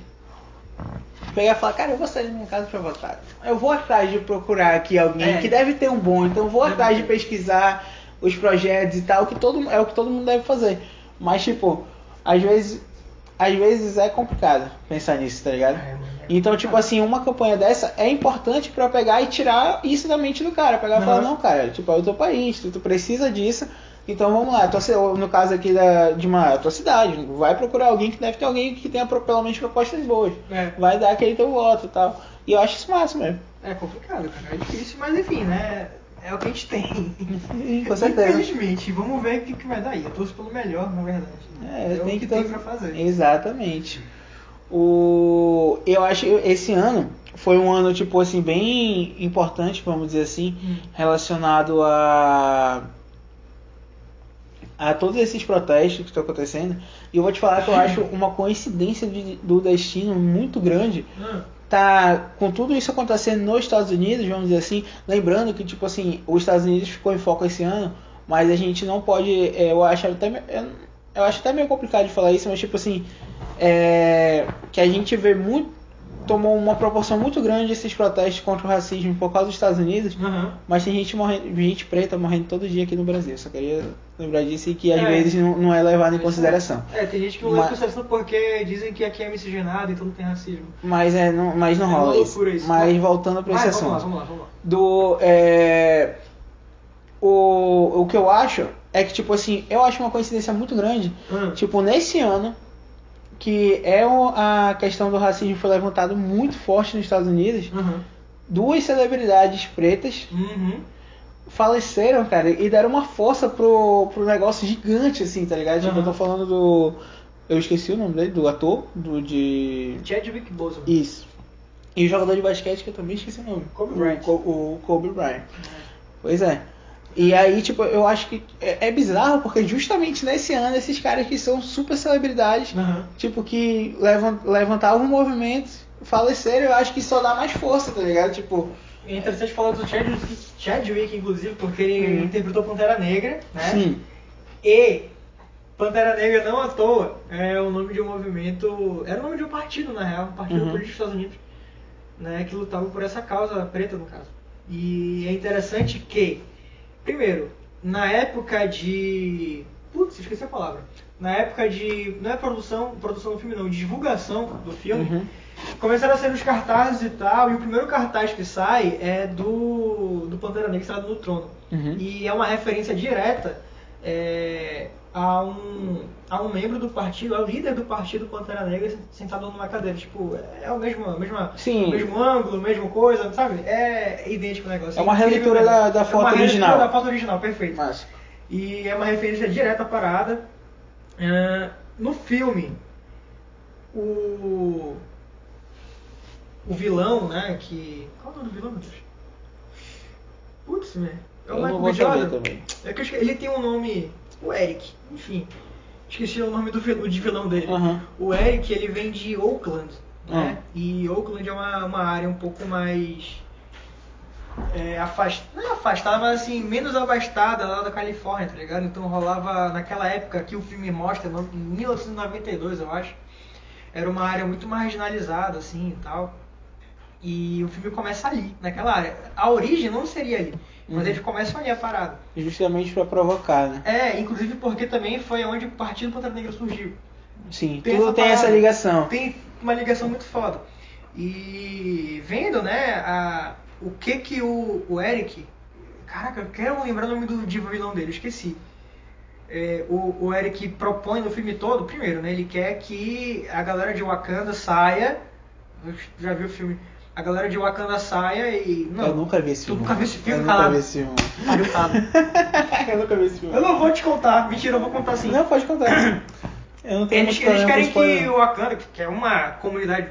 pegar e falar, cara, eu vou sair da minha casa pra votar. Eu vou atrás de procurar aqui alguém É. que deve ter um bom, então vou Deve atrás de pesquisar os projetos e tal, que todo é o que todo mundo deve fazer. Mas tipo, às vezes às vezes é complicado pensar nisso, tá ligado? É, é Então, tipo assim, uma campanha dessa é importante pra pegar e tirar isso da mente do cara. Pegar e falar, não, cara, tipo, é o teu país, tu, tu precisa disso. Então vamos lá, tua, no caso aqui da, de uma tua cidade, vai procurar alguém que deve ter alguém que tenha pelo menos propostas boas. É. Vai dar aquele teu voto e tal. E eu acho isso massa mesmo. É complicado, cara. É difícil, mas enfim, né? É o que a gente tem. Com certeza. Infelizmente, vamos ver o que, que vai dar aí. Eu torço pelo melhor, na verdade. É, o tem que ter tem pra fazer. Exatamente. O eu acho que esse ano foi um ano tipo assim bem importante, vamos dizer assim, Hum. relacionado a a todos esses protestos que estão acontecendo. E eu vou te falar que eu acho uma coincidência de- do destino muito grande Hum. tá com tudo isso acontecendo nos Estados Unidos, vamos dizer assim, lembrando que tipo assim, os Estados Unidos ficou em foco esse ano, mas a gente não pode, é, eu acho até eu, eu acho até meio complicado de falar isso, mas tipo assim, é, que a gente vê muito tomou uma proporção muito grande esses protestos contra o racismo por causa dos Estados Unidos, Aham. mas tem gente morrendo, gente preta morrendo todo dia aqui no Brasil. Só queria lembrar disso e que às É. vezes não, não é levado em consideração. É, tem gente que não leva em consideração porque dizem que aqui é miscigenado, então não tem racismo. Mas é, não, mas não É rola isso. isso. Mas voltando para esse assunto. vamos lá, vamos lá, vamos lá. do é, o, o que eu acho é que tipo assim eu acho uma coincidência muito grande Hum. tipo nesse ano que é o- a questão do racismo foi levantado muito forte nos Estados Unidos Uhum. duas celebridades pretas Uhum. faleceram cara e deram uma força pro, pro negócio gigante assim tá ligado tipo eu tô falando do eu esqueci o nome dele do ator do de Chadwick Boseman. isso e o jogador de basquete que eu também esqueci o nome Kobe O Bryant. Co- o Kobe Bryant Pois é. E aí, tipo, eu acho que é, é bizarro porque justamente nesse ano, esses caras que são super celebridades, Aham. tipo, que levan- levantavam movimentos, faleceram, eu acho que só dá mais força, tá ligado? Tipo, É interessante falar do Chadwick, Chadwick inclusive, porque ele Uhum. interpretou Pantera Negra, né? sim. E Pantera Negra não à toa é o nome de um movimento, era o nome de um partido na real, um partido Uhum. político dos Estados Unidos, né, que lutava por essa causa preta no caso. E é interessante que, primeiro, na época de, putz, esqueci a palavra. Na época de, não é produção, produção do filme não, de divulgação do filme, Uhum. começaram a sair os cartazes e tal, e o primeiro cartaz que sai é do, do Pantera Negra estrado no trono. Uhum. E é uma referência direta é, a, um, a um membro do partido, ao líder do partido Pantera Negra sentado numa cadeira. Tipo, é o mesmo, a mesma, Sim. o mesmo ângulo, mesma coisa, sabe? É idêntico o negócio. É uma releitura da- da É foto uma releitura original. da foto original, perfeito. Mas, E é uma referência direta à parada. Ah, no filme, o. O vilão, né? Que. Qual é o nome do vilão, meu Deus? Putz, né? É o eu não Michael vou B. Jordan. também. É que ele tem um nome. O Eric, enfim. Esqueci o nome do vil- de vilão dele. Aham. O Eric, ele vem de Oakland, né? Ah. E Oakland é uma, uma área um pouco mais. É, afast... Não é afastada, mas assim, menos abastada lá da Califórnia, tá ligado? Então rolava, naquela época que o filme mostra, em 1992, eu acho, era uma área muito marginalizada, assim e tal. E o filme começa ali, naquela área. A origem não seria ali, mas Uhum. eles começam ali a parada. Justamente pra provocar, né? É, inclusive porque também foi onde o Partido Pantera Negra surgiu. Sim, Tem tudo essa tem essa parada. ligação. Tem uma ligação muito foda. E vendo, né, a, o que que o, o Eric. Caraca, eu quero lembrar o nome do de vilão dele, esqueci. É, o, o Eric propõe no filme todo, primeiro, né? Ele quer que a galera de Wakanda saia. Já vi o filme. A galera de Wakanda saia e. Não, eu nunca vi esse Tu filme. nunca viu esse filme, Eu nunca vi esse filme. Eu nunca vi esse filme. Eu não vou te contar, mentira, eu vou contar sim. Não, pode contar. Eu não tenho Eles, eles querem que o Wakanda, que é uma comunidade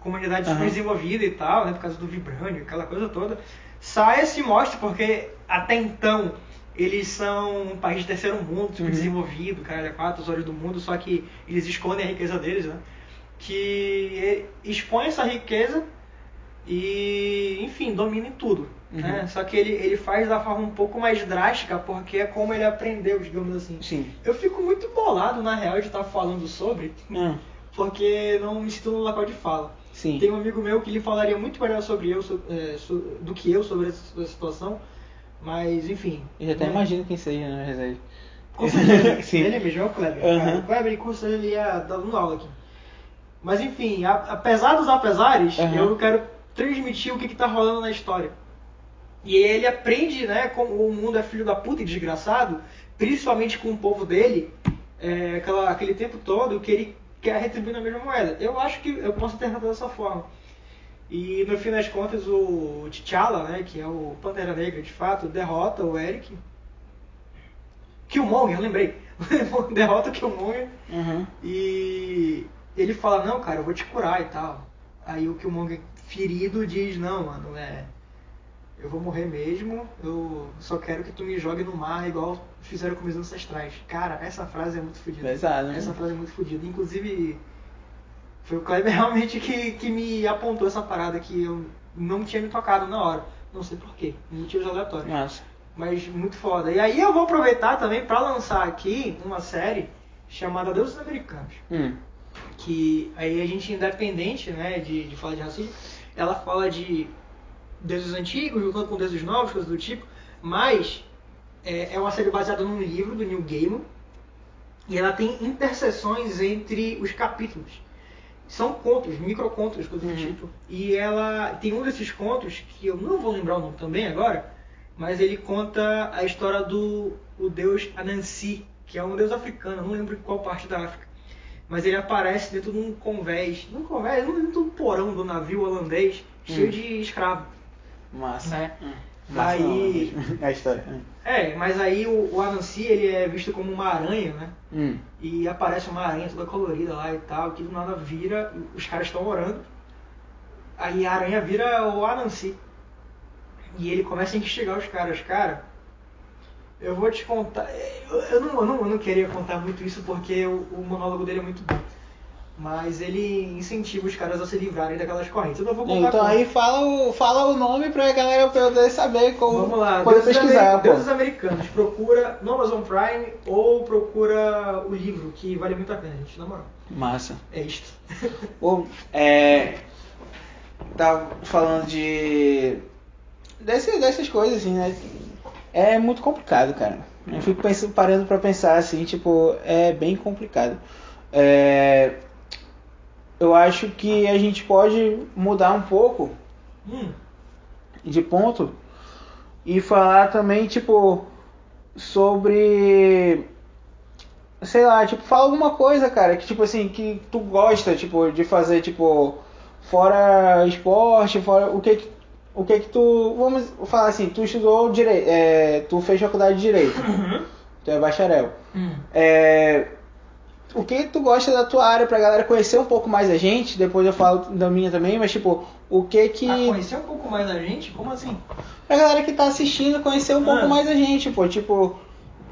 comunidade super desenvolvida e tal, né, por causa do Vibranium, aquela coisa toda, saia se mostre, porque até então eles são um país de terceiro mundo, super Uhum. desenvolvido, cara, é quatro, os olhos do mundo, só que eles escondem a riqueza deles, né? Que expõe essa riqueza e, enfim, domina em tudo. Né? Uhum. Só que ele, ele faz da forma um pouco mais drástica, porque é como ele aprendeu, digamos assim. Sim. Eu fico muito bolado, na real, de estar falando sobre, Hum, porque não me sinto no local de fala. sim. Tem um amigo meu que ele falaria muito melhor sobre eu, so- é, do que eu sobre essa situação, mas enfim. Eu até né? imagino quem seja. Com certeza. Sim. Ele mesmo é o Kleber. Cara. O Kleber, com certeza ele ia dando aula aqui. Mas enfim, a- apesar dos apesares, eu quero transmitir o que, que tá rolando na história. E ele aprende, né, como o mundo é filho da puta e desgraçado, principalmente com o povo dele, é, aquela, aquele tempo todo, que ele quer retribuir na mesma moeda. Eu acho que eu posso interpretar dessa forma. E no fim das contas, o T'Challa, né, que é o Pantera Negra de fato, derrota o Eric. Killmonger, eu lembrei. derrota o Killmonger Uhum. e ele fala, não, cara, eu vou te curar e tal. Aí o Killmonger ferido diz, não, mano, é. Eu vou morrer mesmo, eu só quero que tu me jogue no mar igual fizeram com meus ancestrais. Cara, essa frase é muito fodida. Pesado, né? Essa frase é muito fodida. Inclusive, foi o Kleber realmente que, que me apontou essa parada que eu não tinha me tocado na hora. Não sei porquê, motivos aleatórios. Massa. Mas muito foda. E aí eu vou aproveitar também para lançar aqui uma série chamada Deuses Americanos. Hum. Que aí a gente, independente né, de, de falar de racismo, ela fala de deuses antigos, juntando com deuses novos, coisas do tipo. Mas é, é uma série baseada num livro do Neil Gaiman. E ela tem interseções entre os capítulos. São contos, microcontos, coisas do Uhum. tipo. E ela tem um desses contos, que eu não vou lembrar o nome também agora, mas ele conta a história do o deus Anansi, que é um deus africano, não lembro em qual parte da África. Mas ele aparece dentro de um convés, num convés, dentro de um porão do navio holandês, cheio Hum. de escravos. Massa. Né? Hum. Massa Aí- não, mas- é a história. Hum. É, mas aí o, o Anansi ele é visto como uma aranha, né? Hum. E aparece uma aranha toda colorida lá e tal, que do nada vira, os caras estão orando. Aí a aranha vira o Anansi. E ele começa a instigar os caras. Cara, eu vou te contar. Eu, não, eu, não, eu não queria contar muito isso porque o, o monólogo dele é muito bom. Mas ele incentiva os caras a se livrarem daquelas correntes. Eu não vou contar Então como. aí fala o, fala o nome pra galera poder saber como Vamos lá, poder Deuses, pesquisar, pô. Deuses Americanos. Procura no Amazon Prime ou procura o livro, que vale muito a pena, gente, na moral. Massa. É isto. Bom, é. Tava falando de. Desse, dessas coisas, assim, né? É muito complicado, cara. Eu fico pensando, parando pra pensar assim, tipo, é bem complicado. É, Eu acho que a gente pode mudar um pouco Hum, de ponto e falar também, tipo, sobre. Sei lá, tipo, fala alguma coisa, cara, que tipo assim, que tu gosta, tipo, de fazer, tipo, fora esporte, fora. O que que, o que que tu. Vamos falar assim, tu estudou direito. É, tu fez faculdade de direito. Tu é bacharel. hum. É, o que tu gosta da tua área pra galera conhecer um pouco mais a gente, depois eu falo da minha também, mas tipo, o que que. A conhecer um pouco mais a gente? Como assim? Pra galera que tá assistindo conhecer um pouco Ah. mais a gente, pô, tipo,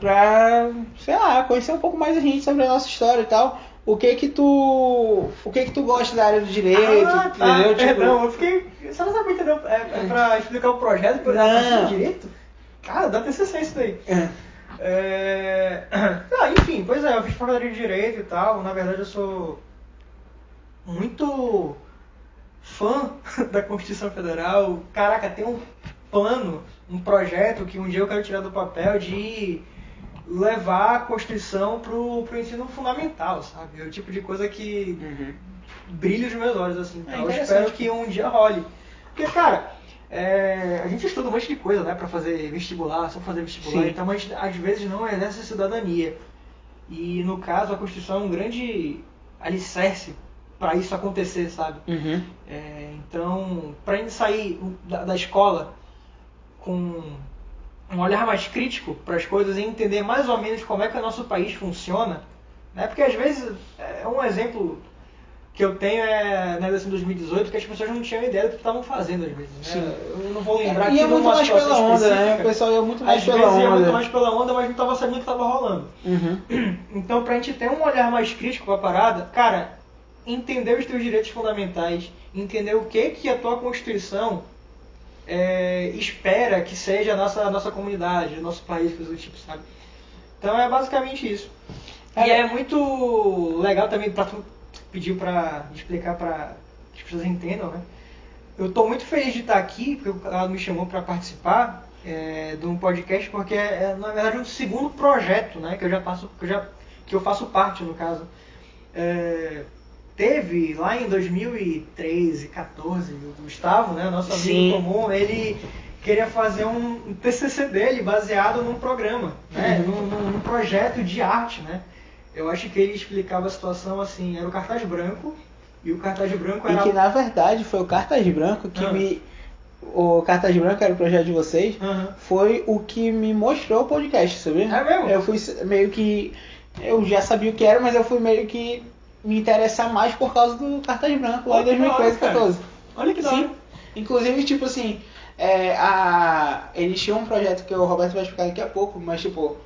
pra, sei lá, conhecer um pouco mais a gente sobre a nossa história e tal. O que que tu. O que que tu gosta da área do direito, ah, tá. entendeu? Tipo, Perdão, eu fiquei. Você não sabe entender? É, é pra explicar o projeto pra Não. direito? Cara, dá TCC isso daí. é. É... Ah, enfim, pois é, eu fiz faculdade de Direito e tal. Na verdade, eu sou muito fã da Constituição Federal. Caraca, tem um plano, um projeto que um dia eu quero tirar do papel de levar a Constituição pro, pro ensino fundamental, sabe? É o tipo de coisa que Uhum. brilha os meus olhos, assim. É eu espero que um dia role. Porque, cara, é, a gente estuda um monte de coisa, né, pra fazer vestibular, só fazer vestibular, Sim. então, mas às vezes não exerce a cidadania. E no caso, a Constituição é um grande alicerce para isso acontecer, sabe? Uhum. É, então, para gente sair da, da escola com um olhar mais crítico para as coisas e entender mais ou menos como é que o nosso país funciona, né? Porque às vezes é um exemplo que eu tenho é na eleição de 2018 que as pessoas não tinham ideia do que estavam fazendo às vezes. Né? Sim. Eu não vou lembrar Ia aqui muito numa mais pela onda, né? O pessoal ia muito mais Às pela vezes ia muito onda. mais pela onda, mas não tava sabendo o que tava rolando. Uhum. Então, pra gente ter um olhar mais crítico pra parada, cara, entender os teus direitos fundamentais, entender o que que a tua Constituição é, espera que seja a nossa, a nossa comunidade, o nosso país, coisa do tipo, sabe? Então é basicamente isso. E Cara, é muito legal também, pra tu pediu pra explicar pra que as pessoas entendam, né? Eu tô muito feliz de estar aqui, porque ela me chamou para participar é, de um podcast, porque é, é, na verdade um segundo projeto, né? Que eu já faço, que eu, já, que eu faço parte, no caso. É, teve lá em 2013, 14, o Gustavo, né? Nosso amigo Sim. comum, ele queria fazer um, TCC dele baseado num programa, né? Uhum. Num, num- projeto de arte, né? Eu acho que ele explicava a situação assim, era o cartaz branco, e o cartaz branco E era... que na verdade foi o Cartas Branco que Ah. me. O Cartas Branco era o projeto de vocês. Aham. Foi o que me mostrou o podcast, sabia? É mesmo? Eu fui meio que. Eu já sabia o que era, mas eu fui meio que me interessar mais por causa do Cartas Branco lá em Olha que da hora, 2013, cara. 14. Olha que da. Sim. Inclusive, tipo assim, é, a, eles tinham um projeto que o Roberto vai explicar daqui a pouco, mas tipo,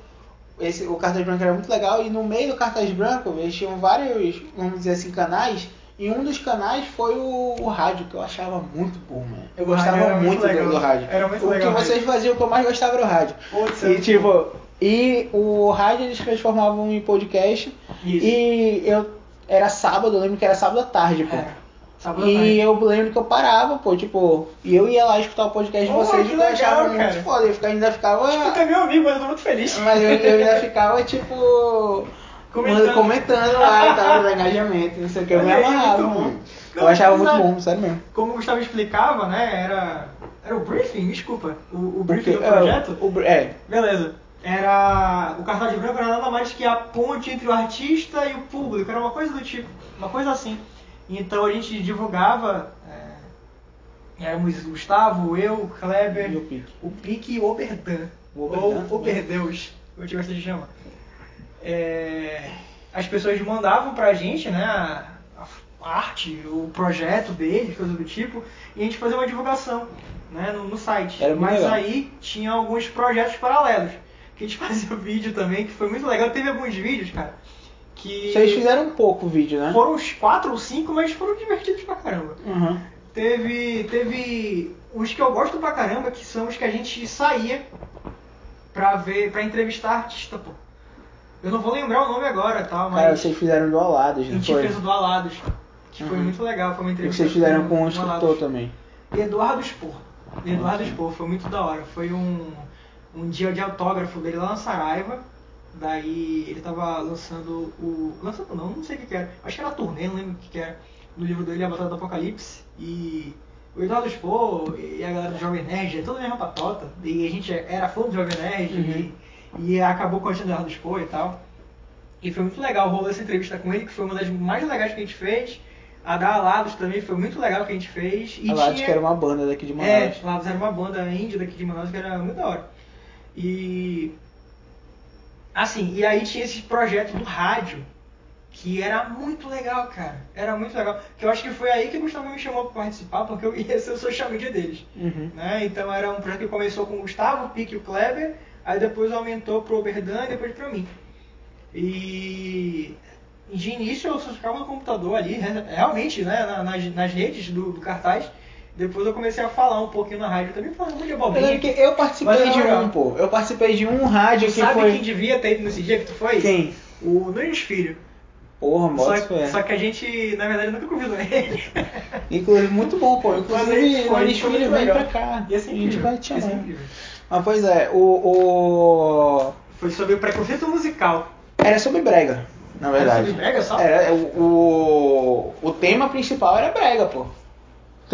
esse, o Cartas Branco era muito legal e no meio do Cartas Branco eles tinham vários, vamos dizer assim, canais. E um dos canais foi o, o rádio, que eu achava muito bom, mano. Eu gostava muito muito do, rádio. Era muito o legal o que vocês faziam, o que eu mais gostava era o rádio. Putz, E é tipo, e o rádio eles transformavam em podcast. Isso. E eu era sábado, eu lembro que era sábado à tarde, pô. É. Sábado E tarde. eu lembro que eu parava, pô, tipo, e eu ia lá escutar o podcast de vocês e eu achava cara. muito foda. Eu ainda ficava. Tu é meu amigo, mas eu tô muito feliz. Mas eu, eu ainda ficava, tipo. Comentando. comentando lá e tal, no engajamento, não sei o que, eu me amarrava, mano. Eu achava muito bom, sério mesmo. Como o Gustavo explicava, né, era... Era o briefing, desculpa. O, o briefing do Porque, é, projeto. o- o- é, Beleza. Era. O cartaz branco era nada mais que a ponte entre o artista e o público. Era uma coisa do tipo. Uma coisa assim. Então a gente divulgava. É, éramos Gustavo, eu, Kleber, E o Pique. o Pique e o Oberdan. Ou Oberdeus, como eu gosto de chamar. É, as pessoas mandavam pra gente, né? A, a arte, o projeto deles, coisa do tipo, e a gente fazia uma divulgação né, no, no site. Mas legal. aí tinha alguns projetos paralelos. Que a gente fazia vídeo também, que foi muito legal. Teve alguns vídeos, cara, que Vocês fizeram um pouco o vídeo, né? foram uns quatro ou cinco, mas foram divertidos pra caramba. Uhum. Teve, teve os que eu gosto pra caramba, que são os que a gente saía pra ver, pra entrevistar artista, pô. Eu não vou lembrar o nome agora, tal, mas Cara, vocês fizeram do Alados, a não gente foi? fez o do Alados, que foi Uhum. muito legal, foi uma E entrevista. vocês fizeram com um escritor também. Eduardo Spor. Eduardo Spor, foi muito da hora. Foi um, um dia de autógrafo dele lá na Saraiva. Daí ele tava lançando o. Lançando não, não sei o que, que era. Acho que era a turnê, não lembro o que, que era. No livro dele, A Batalha do Apocalipse. E o Eduardo Spor e a galera do Jovem Nerd, é toda a mesma patota. E a gente era fã do Jovem Nerd Uhum. e, e acabou conhecendo o Eduardo Spor e tal. E foi muito legal rolou essa entrevista com ele, que foi uma das mais legais que a gente fez. A da Alados também foi muito legal que a gente fez. E Alados tinha... que era uma banda daqui de É, Manaus. Alados era uma banda índia daqui de Manaus que era muito da hora. E. Assim, e aí tinha esse projeto do rádio, que era muito legal, cara. Era muito legal. Que eu acho que foi aí que o Gustavo me chamou pra participar, porque eu ia ser o social media deles. Uhum. Né? Então era um projeto que começou com o Gustavo, o Pique e o Kleber, aí depois aumentou pro Oberdan e depois pra mim. E de início eu só ficava no computador ali, re- realmente, né, na- nas, nas redes do, do cartaz. Depois eu comecei a falar um pouquinho na rádio também, falando muito de Eu eu participei era de um, pô. Eu participei de um rádio Tu que sabe foi. quem devia ter ido nesse dia que tu foi? Quem? O Nunes Filho. Porra, Só, moto foi. só que a gente, na verdade, nunca convidou ele. Inclusive, muito bom, pô. Inclusive, o foi Filho vem pra cá. Ia ser a gente vai te chamar. incrível. Mas, pois é, o, o. Foi sobre o preconceito musical. Era sobre brega, na Era verdade. sobre brega só? Era, o, o, o tema principal era brega, pô.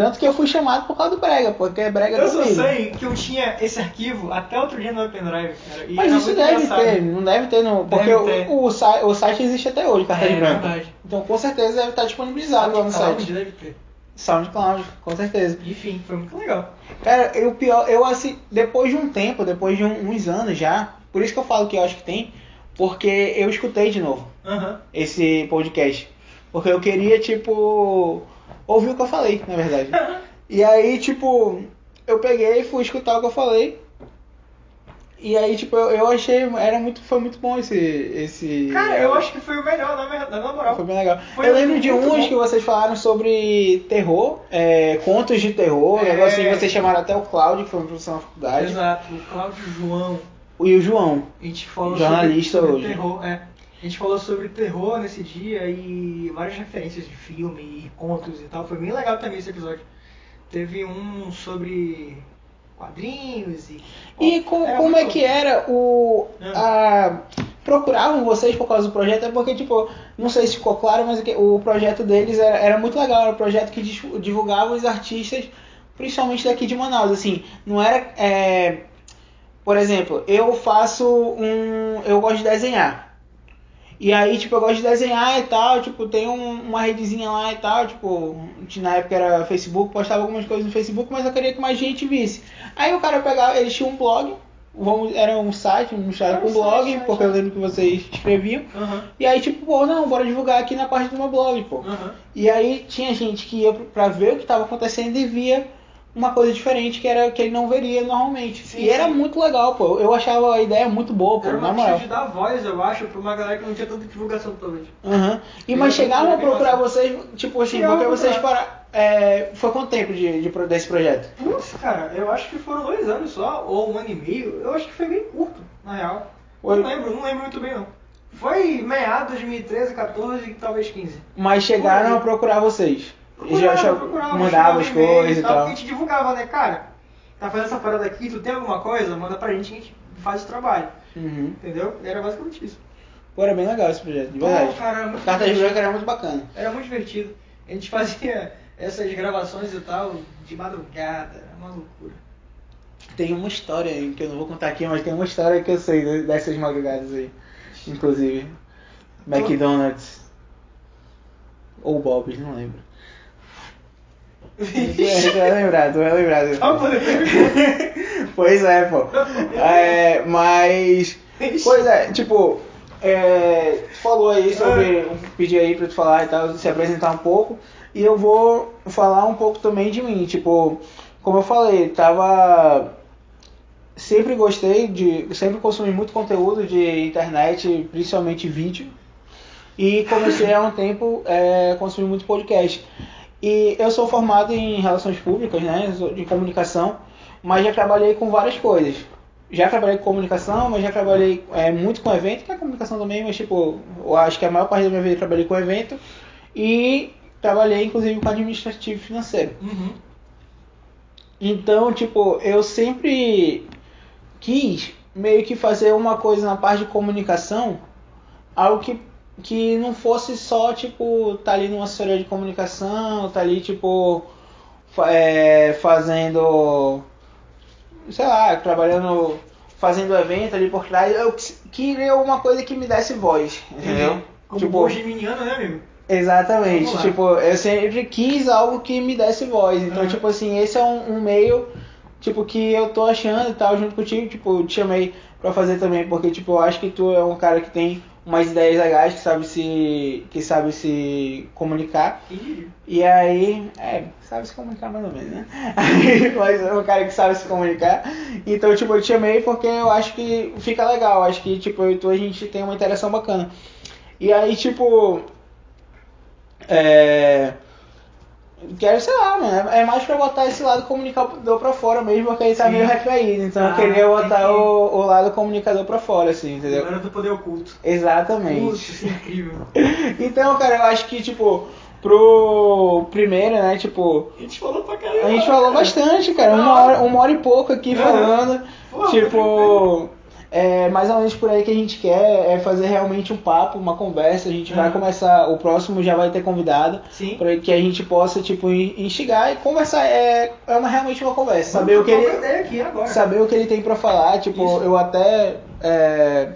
Tanto que eu fui chamado por causa do brega, porque é brega Eu só filho. sei que eu tinha esse arquivo até outro dia no Open Drive, cara. E Mas era isso deve engraçado. ter, não deve ter no. Porque o, ter. o, site, o site existe até hoje, carta É, de branco. verdade. Então com certeza deve estar disponibilizado lá no site. deve ter. SoundCloud, com certeza. Enfim, foi muito legal. Cara, eu pior, eu assim, depois de um tempo, depois de um- uns anos já, por isso que eu falo que eu acho que tem, porque eu escutei de novo Aham. esse podcast. Porque eu queria, tipo, ouvir o que eu falei, na verdade. E aí, tipo, eu peguei e fui escutar o que eu falei. E aí, tipo, eu, eu achei, era muito, foi muito bom esse, esse... Cara, eu acho que foi o melhor, na, verdade, na moral. Foi bem legal. Foi eu lembro de uns bom. que vocês falaram sobre terror, é, contos de terror, É. é. assim, vocês chamaram até o Cláudio, que foi um professor na faculdade, Exato, o Cláudio João. e o João. A gente falou Jornalista sobre, sobre hoje. terror, é. A gente falou sobre terror nesse dia e várias referências de filme e contos e tal. Foi bem legal também esse episódio. Teve um sobre quadrinhos e. E co- Era como é que era o. É. A, procuravam vocês por causa do projeto? É porque, tipo, não sei se ficou claro, mas é o projeto deles era, era muito legal. Era um projeto que divulgava os artistas, principalmente daqui de Manaus. Assim, não era. é, por exemplo, eu faço um. Eu gosto de desenhar. E aí, tipo, eu gosto de desenhar e tal, tipo, tem um- uma redezinha lá e tal, tipo, na época era Facebook, postava algumas coisas no Facebook, mas eu queria que mais gente visse. Aí o cara pegava, eles tinham um blog, vamos, era um site, um site Era com um blog, site, porque eu lembro que vocês escreviam. Aham, E aí, tipo, pô, não, bora divulgar aqui na parte do meu blog, pô. aham. E aí tinha gente que ia pra ver o que estava acontecendo e via uma coisa diferente que era que ele não veria normalmente. Sim, e era sim. muito legal, pô. Eu achava a ideia muito boa, pô, Era na uma moral. de dar voz, eu acho, pra uma galera que não tinha tanta divulgação talvez. Aham. E Eu mas chegaram a era procurar vocês, tipo assim, porque vocês para é, foi quanto tempo de, de pro- desse projeto? Putz, cara, eu acho que foram dois anos só, ou um ano e meio. Eu acho que foi bem curto, na real. Foi. Não lembro, não lembro muito bem não. Foi meados de 2013, 14 e talvez 15. Mas chegaram a procurar vocês. Procurava, já, já procurava, mandava as coisas e Porque tal. a gente divulgava, né, cara? Tá fazendo essa parada aqui, tu tem alguma coisa? Manda pra gente que a gente faz o trabalho. Uhum. Entendeu? E era basicamente isso. Pô, era bem legal esse projeto, de verdade. Pô, cara, era muito Cartas divertido. Brancas era muito bacana. Era muito divertido. A gente fazia essas gravações e tal de madrugada, era uma loucura. Tem uma história aí, que eu não vou contar aqui, mas tem uma história que eu sei de- dessas madrugadas aí. Inclusive. McDonald's. Ou Bob's, não lembro. É, tu vai lembrar, tu vai lembrar. Pois é, pô. É, mas. Pois é, tipo, é, tu falou aí sobre. Pedir aí pra tu falar e tal, se apresentar um pouco. E eu vou falar um pouco também de mim. Tipo, como eu falei, tava. Sempre gostei de. Sempre consumi muito conteúdo de internet, principalmente vídeo. E comecei há um tempo é, consumir muito podcast. E eu sou formado em relações públicas, né, de comunicação, mas já trabalhei com várias coisas. Já trabalhei com comunicação, mas já trabalhei é, muito com evento, que é comunicação também, mas tipo, eu acho que a maior parte da minha vida eu trabalhei com evento. E trabalhei inclusive com administrativo financeiro. Uhum. Então, tipo, eu sempre quis meio que fazer uma coisa na parte de comunicação, algo que, que não fosse só, tipo, tá ali numa assessoria de comunicação, tá ali, tipo, é, fazendo, sei lá, trabalhando, fazendo evento ali por trás. Eu quis- queria uma coisa que me desse voz, entendeu? Como Tipo, bom geminiano, né, amigo? Exatamente. Tipo, eu sempre quis algo que me desse voz. Então, Uhum. tipo assim, esse é um, um meio, tipo, que eu tô achando e tal, junto contigo, tipo, te chamei pra fazer também, porque, tipo, eu acho que tu é um cara que tem umas ideias legais, que sabe se, que sabe se comunicar. E aí, é, sabe se comunicar mais ou menos, né? Mas é um cara que sabe se comunicar. Então, tipo, eu te chamei porque eu acho que fica legal. Acho que, tipo, eu e tu a gente tem uma interação bacana. E aí, tipo. É. Quero, sei lá, mano. É mais pra botar esse lado comunicador pra fora mesmo, porque ele tá Sim. meio retraído. Então eu Ah, queria botar entendi. o, o lado comunicador pra fora, assim, entendeu? Agora do poder oculto. Exatamente. Putz, isso é incrível. Então, cara, eu acho que, tipo, pro primeiro, né, tipo, A gente falou pra caramba. a gente falou bastante, cara, uma hora, uma hora e pouco aqui falando. Porra, tipo, é mais ou menos por aí que a gente quer é fazer realmente um papo, uma conversa. A gente vai Uhum. começar, o próximo já vai ter convidado, Sim. para que a gente possa, tipo, in- instigar e conversar. É, é uma, realmente uma conversa. Saber o que ele, saber o que ele tem pra falar. Tipo, Isso. eu até é,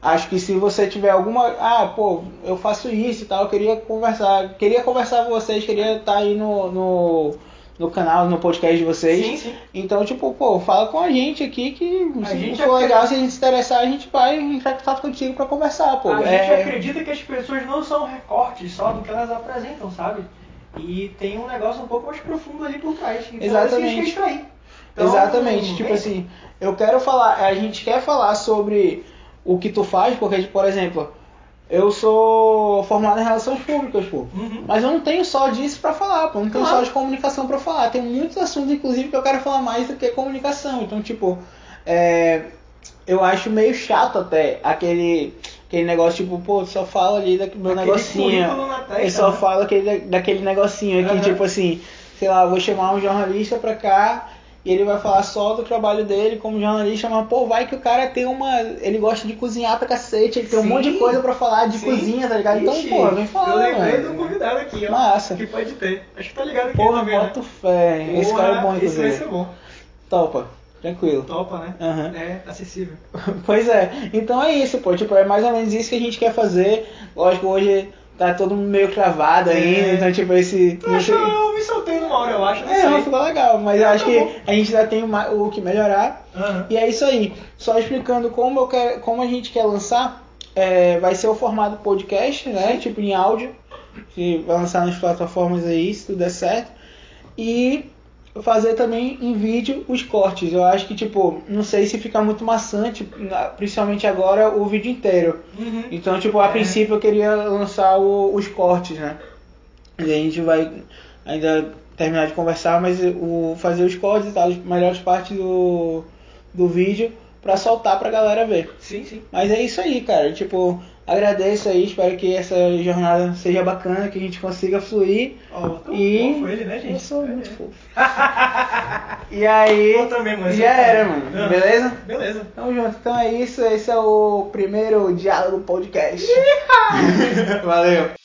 acho que se você tiver alguma, ah, pô, eu faço isso e tal, eu queria conversar, queria conversar com vocês, queria estar aí no, no no canal, no podcast de vocês. Sim, sim. Então, tipo, pô, fala com a gente aqui que A se gente for acredita- legal, se a gente se interessar, a gente vai entrar em contato contigo pra conversar, pô. a É, gente acredita que as pessoas não são recortes só do que elas apresentam, sabe? E tem um negócio um pouco mais profundo ali por trás. Então, Exatamente. Então, Exatamente, tipo assim, eu quero falar, a gente quer falar sobre o que tu faz, porque, por exemplo, eu sou formado em relações públicas, pô. Uhum. Mas eu não tenho só disso pra falar, pô. Não tenho Claro. só de comunicação pra falar. Tem muitos assuntos, inclusive, que eu quero falar mais do que comunicação. Então, tipo, é, eu acho meio chato até aquele, aquele negócio, tipo, pô, só fala ali daquele meu Aquele negocinho. testa, Eu só né? falo aquele, da- daquele negocinho aqui, Aham. tipo assim, sei lá, vou chamar um jornalista pra cá. E ele vai falar só do trabalho dele como jornalista, mas pô, vai que o cara tem uma. Ele gosta de cozinhar pra cacete, ele tem um Sim. monte de coisa pra falar de Sim. cozinha, tá ligado? Então, pô, vem falar. Eu lembrei mano. do convidado aqui, ó. Massa. Que pode ter. Acho que tá ligado aqui Porra, também, né? boto fé. Esse Porra, cara é bom, Esse vai inclusive. ser bom. Topa, tranquilo. Topa, né? Aham. É, acessível. Pois é, então é isso, pô. Tipo, é mais ou menos isso que a gente quer fazer. Lógico, hoje tá todo mundo meio cravado ainda, É. então, tipo, esse. Eu, acho, eu me soltei numa hora, eu acho. Não É, sei. ficou legal, mas É, eu acho tá que a gente ainda tem o que melhorar. Aham. E é isso aí. Só explicando como, eu quero, como a gente quer lançar, é, vai ser o formato podcast, né? Tipo em áudio. Que vai lançar nas plataformas aí, se tudo der certo. E fazer também em vídeo os cortes. Eu acho que, tipo, não sei se fica muito maçante, principalmente agora, o vídeo inteiro. Uhum. Então, tipo, a É. princípio eu queria lançar o- os cortes, né? E a gente vai ainda terminar de conversar, mas o, fazer os cortes e tal, as melhores partes do, do vídeo pra soltar pra galera ver. Sim, sim. Mas é isso aí, cara. Tipo, agradeço aí, espero que essa jornada seja bacana, que a gente consiga fluir. Ó, E- fofo ele, né, gente? Eu sou É. muito fofo. E aí, Eu também, mano. já era, mano. Ah. Beleza? Beleza. Tamo junto. Então é isso. Esse é o primeiro Diálogo Podcast. Valeu.